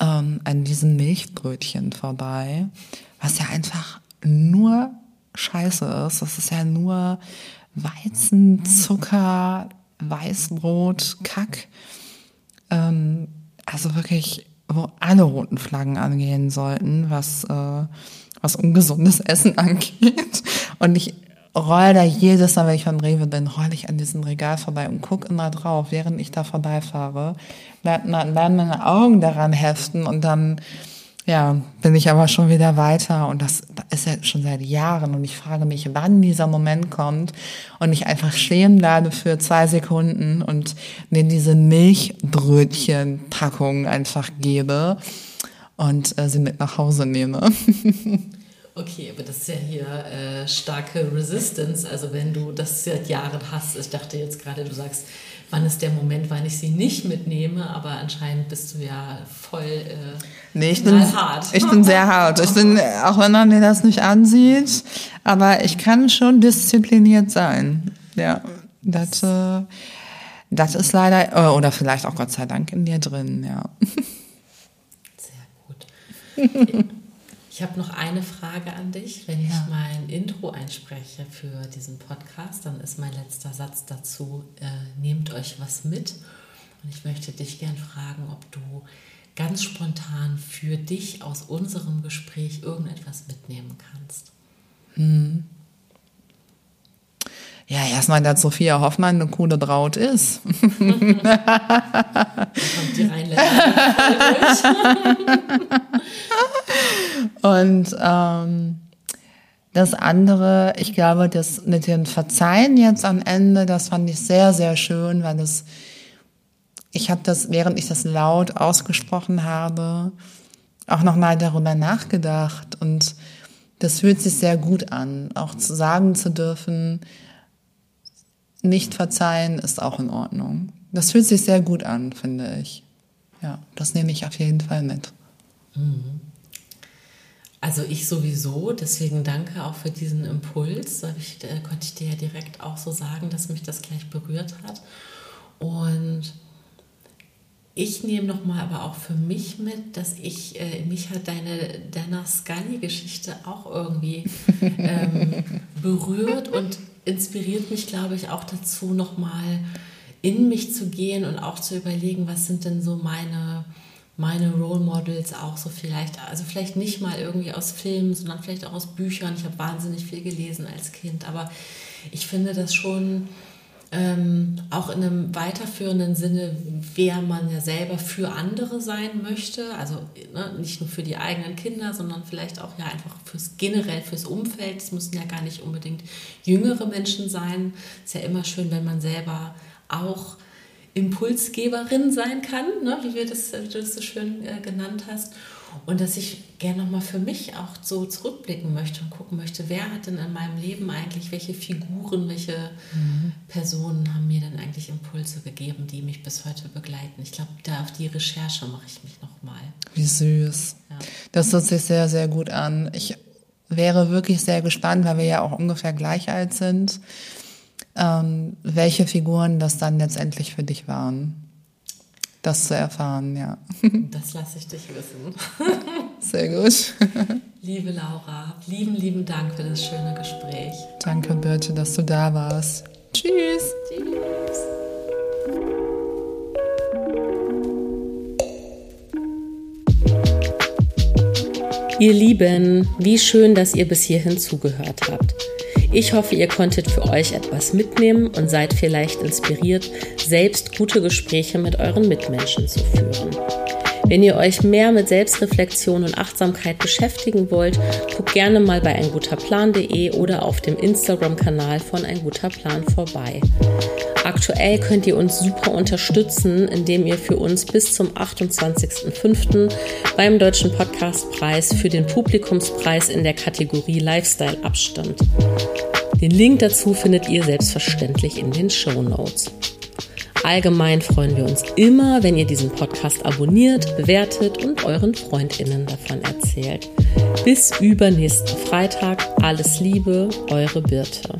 ähm, an diesen Milchbrötchen vorbei, was ja einfach nur Scheiße ist. Das ist ja nur Weizen, Zucker, Weißbrot, Kack. Ähm, also wirklich, wo alle roten Flaggen angehen sollten, was, äh, was ungesundes Essen angeht. Und ich roll da jedes Mal, wenn ich von Rewe bin, roll ich an diesem Regal vorbei und guck immer drauf, während ich da vorbeifahre. Werden meine Augen daran heften und dann ja, bin ich aber schon wieder weiter und das ist ja schon seit Jahren und ich frage mich, wann dieser Moment kommt und ich einfach stehen bleibe für zwei Sekunden und mir diese Milchbrötchenpackung einfach gebe und äh, sie mit nach Hause nehme. Okay, aber das ist ja hier äh, starke Resistance. Also wenn du das seit Jahren hast, ich dachte jetzt gerade, du sagst, wann ist der Moment, wann ich sie nicht mitnehme, aber anscheinend bist du ja voll äh, nee, ich bin, hart. Ich bin sehr hart. Ich bin, auch wenn man mir das nicht ansieht, aber ich kann schon diszipliniert sein. Ja, das, äh, das ist leider, äh, oder vielleicht auch Gott sei Dank in dir drin, ja. Sehr gut. Ich habe noch eine Frage an dich. Wenn ja. ich mein Intro einspreche für diesen Podcast, dann ist mein letzter Satz dazu, äh, nehmt euch was mit. Und ich möchte dich gern fragen, ob du ganz spontan für dich aus unserem Gespräch irgendetwas mitnehmen kannst. Hm. Ja, erstmal, dass Sophia Hoffmann eine coole Braut ist. kommt die Und ähm, das andere, ich glaube, das mit dem Verzeihen jetzt am Ende, das fand ich sehr, sehr schön, weil es, ich habe das, während ich das laut ausgesprochen habe, auch nochmal darüber nachgedacht und das fühlt sich sehr gut an, auch zu sagen zu dürfen, nicht verzeihen ist auch in Ordnung. Das fühlt sich sehr gut an, finde ich. Ja, das nehme ich auf jeden Fall mit. Mhm. Also ich sowieso, deswegen danke auch für diesen Impuls. Ich, äh, konnte ich dir ja direkt auch so sagen, dass mich das gleich berührt hat. Und ich nehme nochmal aber auch für mich mit, dass ich, äh, mich hat deine Dana Scully-Geschichte auch irgendwie ähm, berührt und inspiriert mich, glaube ich, auch dazu, nochmal in mich zu gehen und auch zu überlegen, was sind denn so meine meine Role Models auch so vielleicht, also vielleicht nicht mal irgendwie aus Filmen, sondern vielleicht auch aus Büchern. Ich habe wahnsinnig viel gelesen als Kind, aber ich finde das schon ähm, auch in einem weiterführenden Sinne, wer man ja selber für andere sein möchte. Also ne, nicht nur für die eigenen Kinder, sondern vielleicht auch ja einfach fürs generell fürs Umfeld. Es müssen ja gar nicht unbedingt jüngere Menschen sein. Es ist ja immer schön, wenn man selber auch Impulsgeberin sein kann, ne, wie, wir das, wie du das so schön äh, genannt hast. Und dass ich gerne nochmal für mich auch so zurückblicken möchte und gucken möchte, wer hat denn in meinem Leben eigentlich, welche Figuren, welche mhm. Personen haben mir denn eigentlich Impulse gegeben, die mich bis heute begleiten. Ich glaube, da auf die Recherche mache ich mich noch nochmal. Wie süß. Ja. Das hört sich sehr, sehr gut an. Ich wäre wirklich sehr gespannt, weil wir ja auch ungefähr gleich alt sind, ähm, welche Figuren das dann letztendlich für dich waren. Das zu erfahren, ja. Das lasse ich dich wissen. Sehr gut. Liebe Laura, lieben, lieben Dank für das schöne Gespräch. Danke, Birte, dass du da warst. Tschüss. Tschüss. Ihr Lieben, wie schön, dass ihr bis hierhin zugehört habt. Ich hoffe, ihr konntet für euch etwas mitnehmen und seid vielleicht inspiriert, selbst gute Gespräche mit euren Mitmenschen zu führen. Wenn ihr euch mehr mit Selbstreflexion und Achtsamkeit beschäftigen wollt, guckt gerne mal bei einguterplan.de oder auf dem Instagram-Kanal von Ein guter Plan vorbei. Aktuell könnt ihr uns super unterstützen, indem ihr für uns bis zum 28.05. beim Deutschen Podcastpreis für den Publikumspreis in der Kategorie Lifestyle abstimmt. Den Link dazu findet ihr selbstverständlich in den Show Notes. Allgemein freuen wir uns immer, wenn ihr diesen Podcast abonniert, bewertet und euren Freundinnen davon erzählt. Bis übernächsten Freitag. Alles Liebe, eure Birte.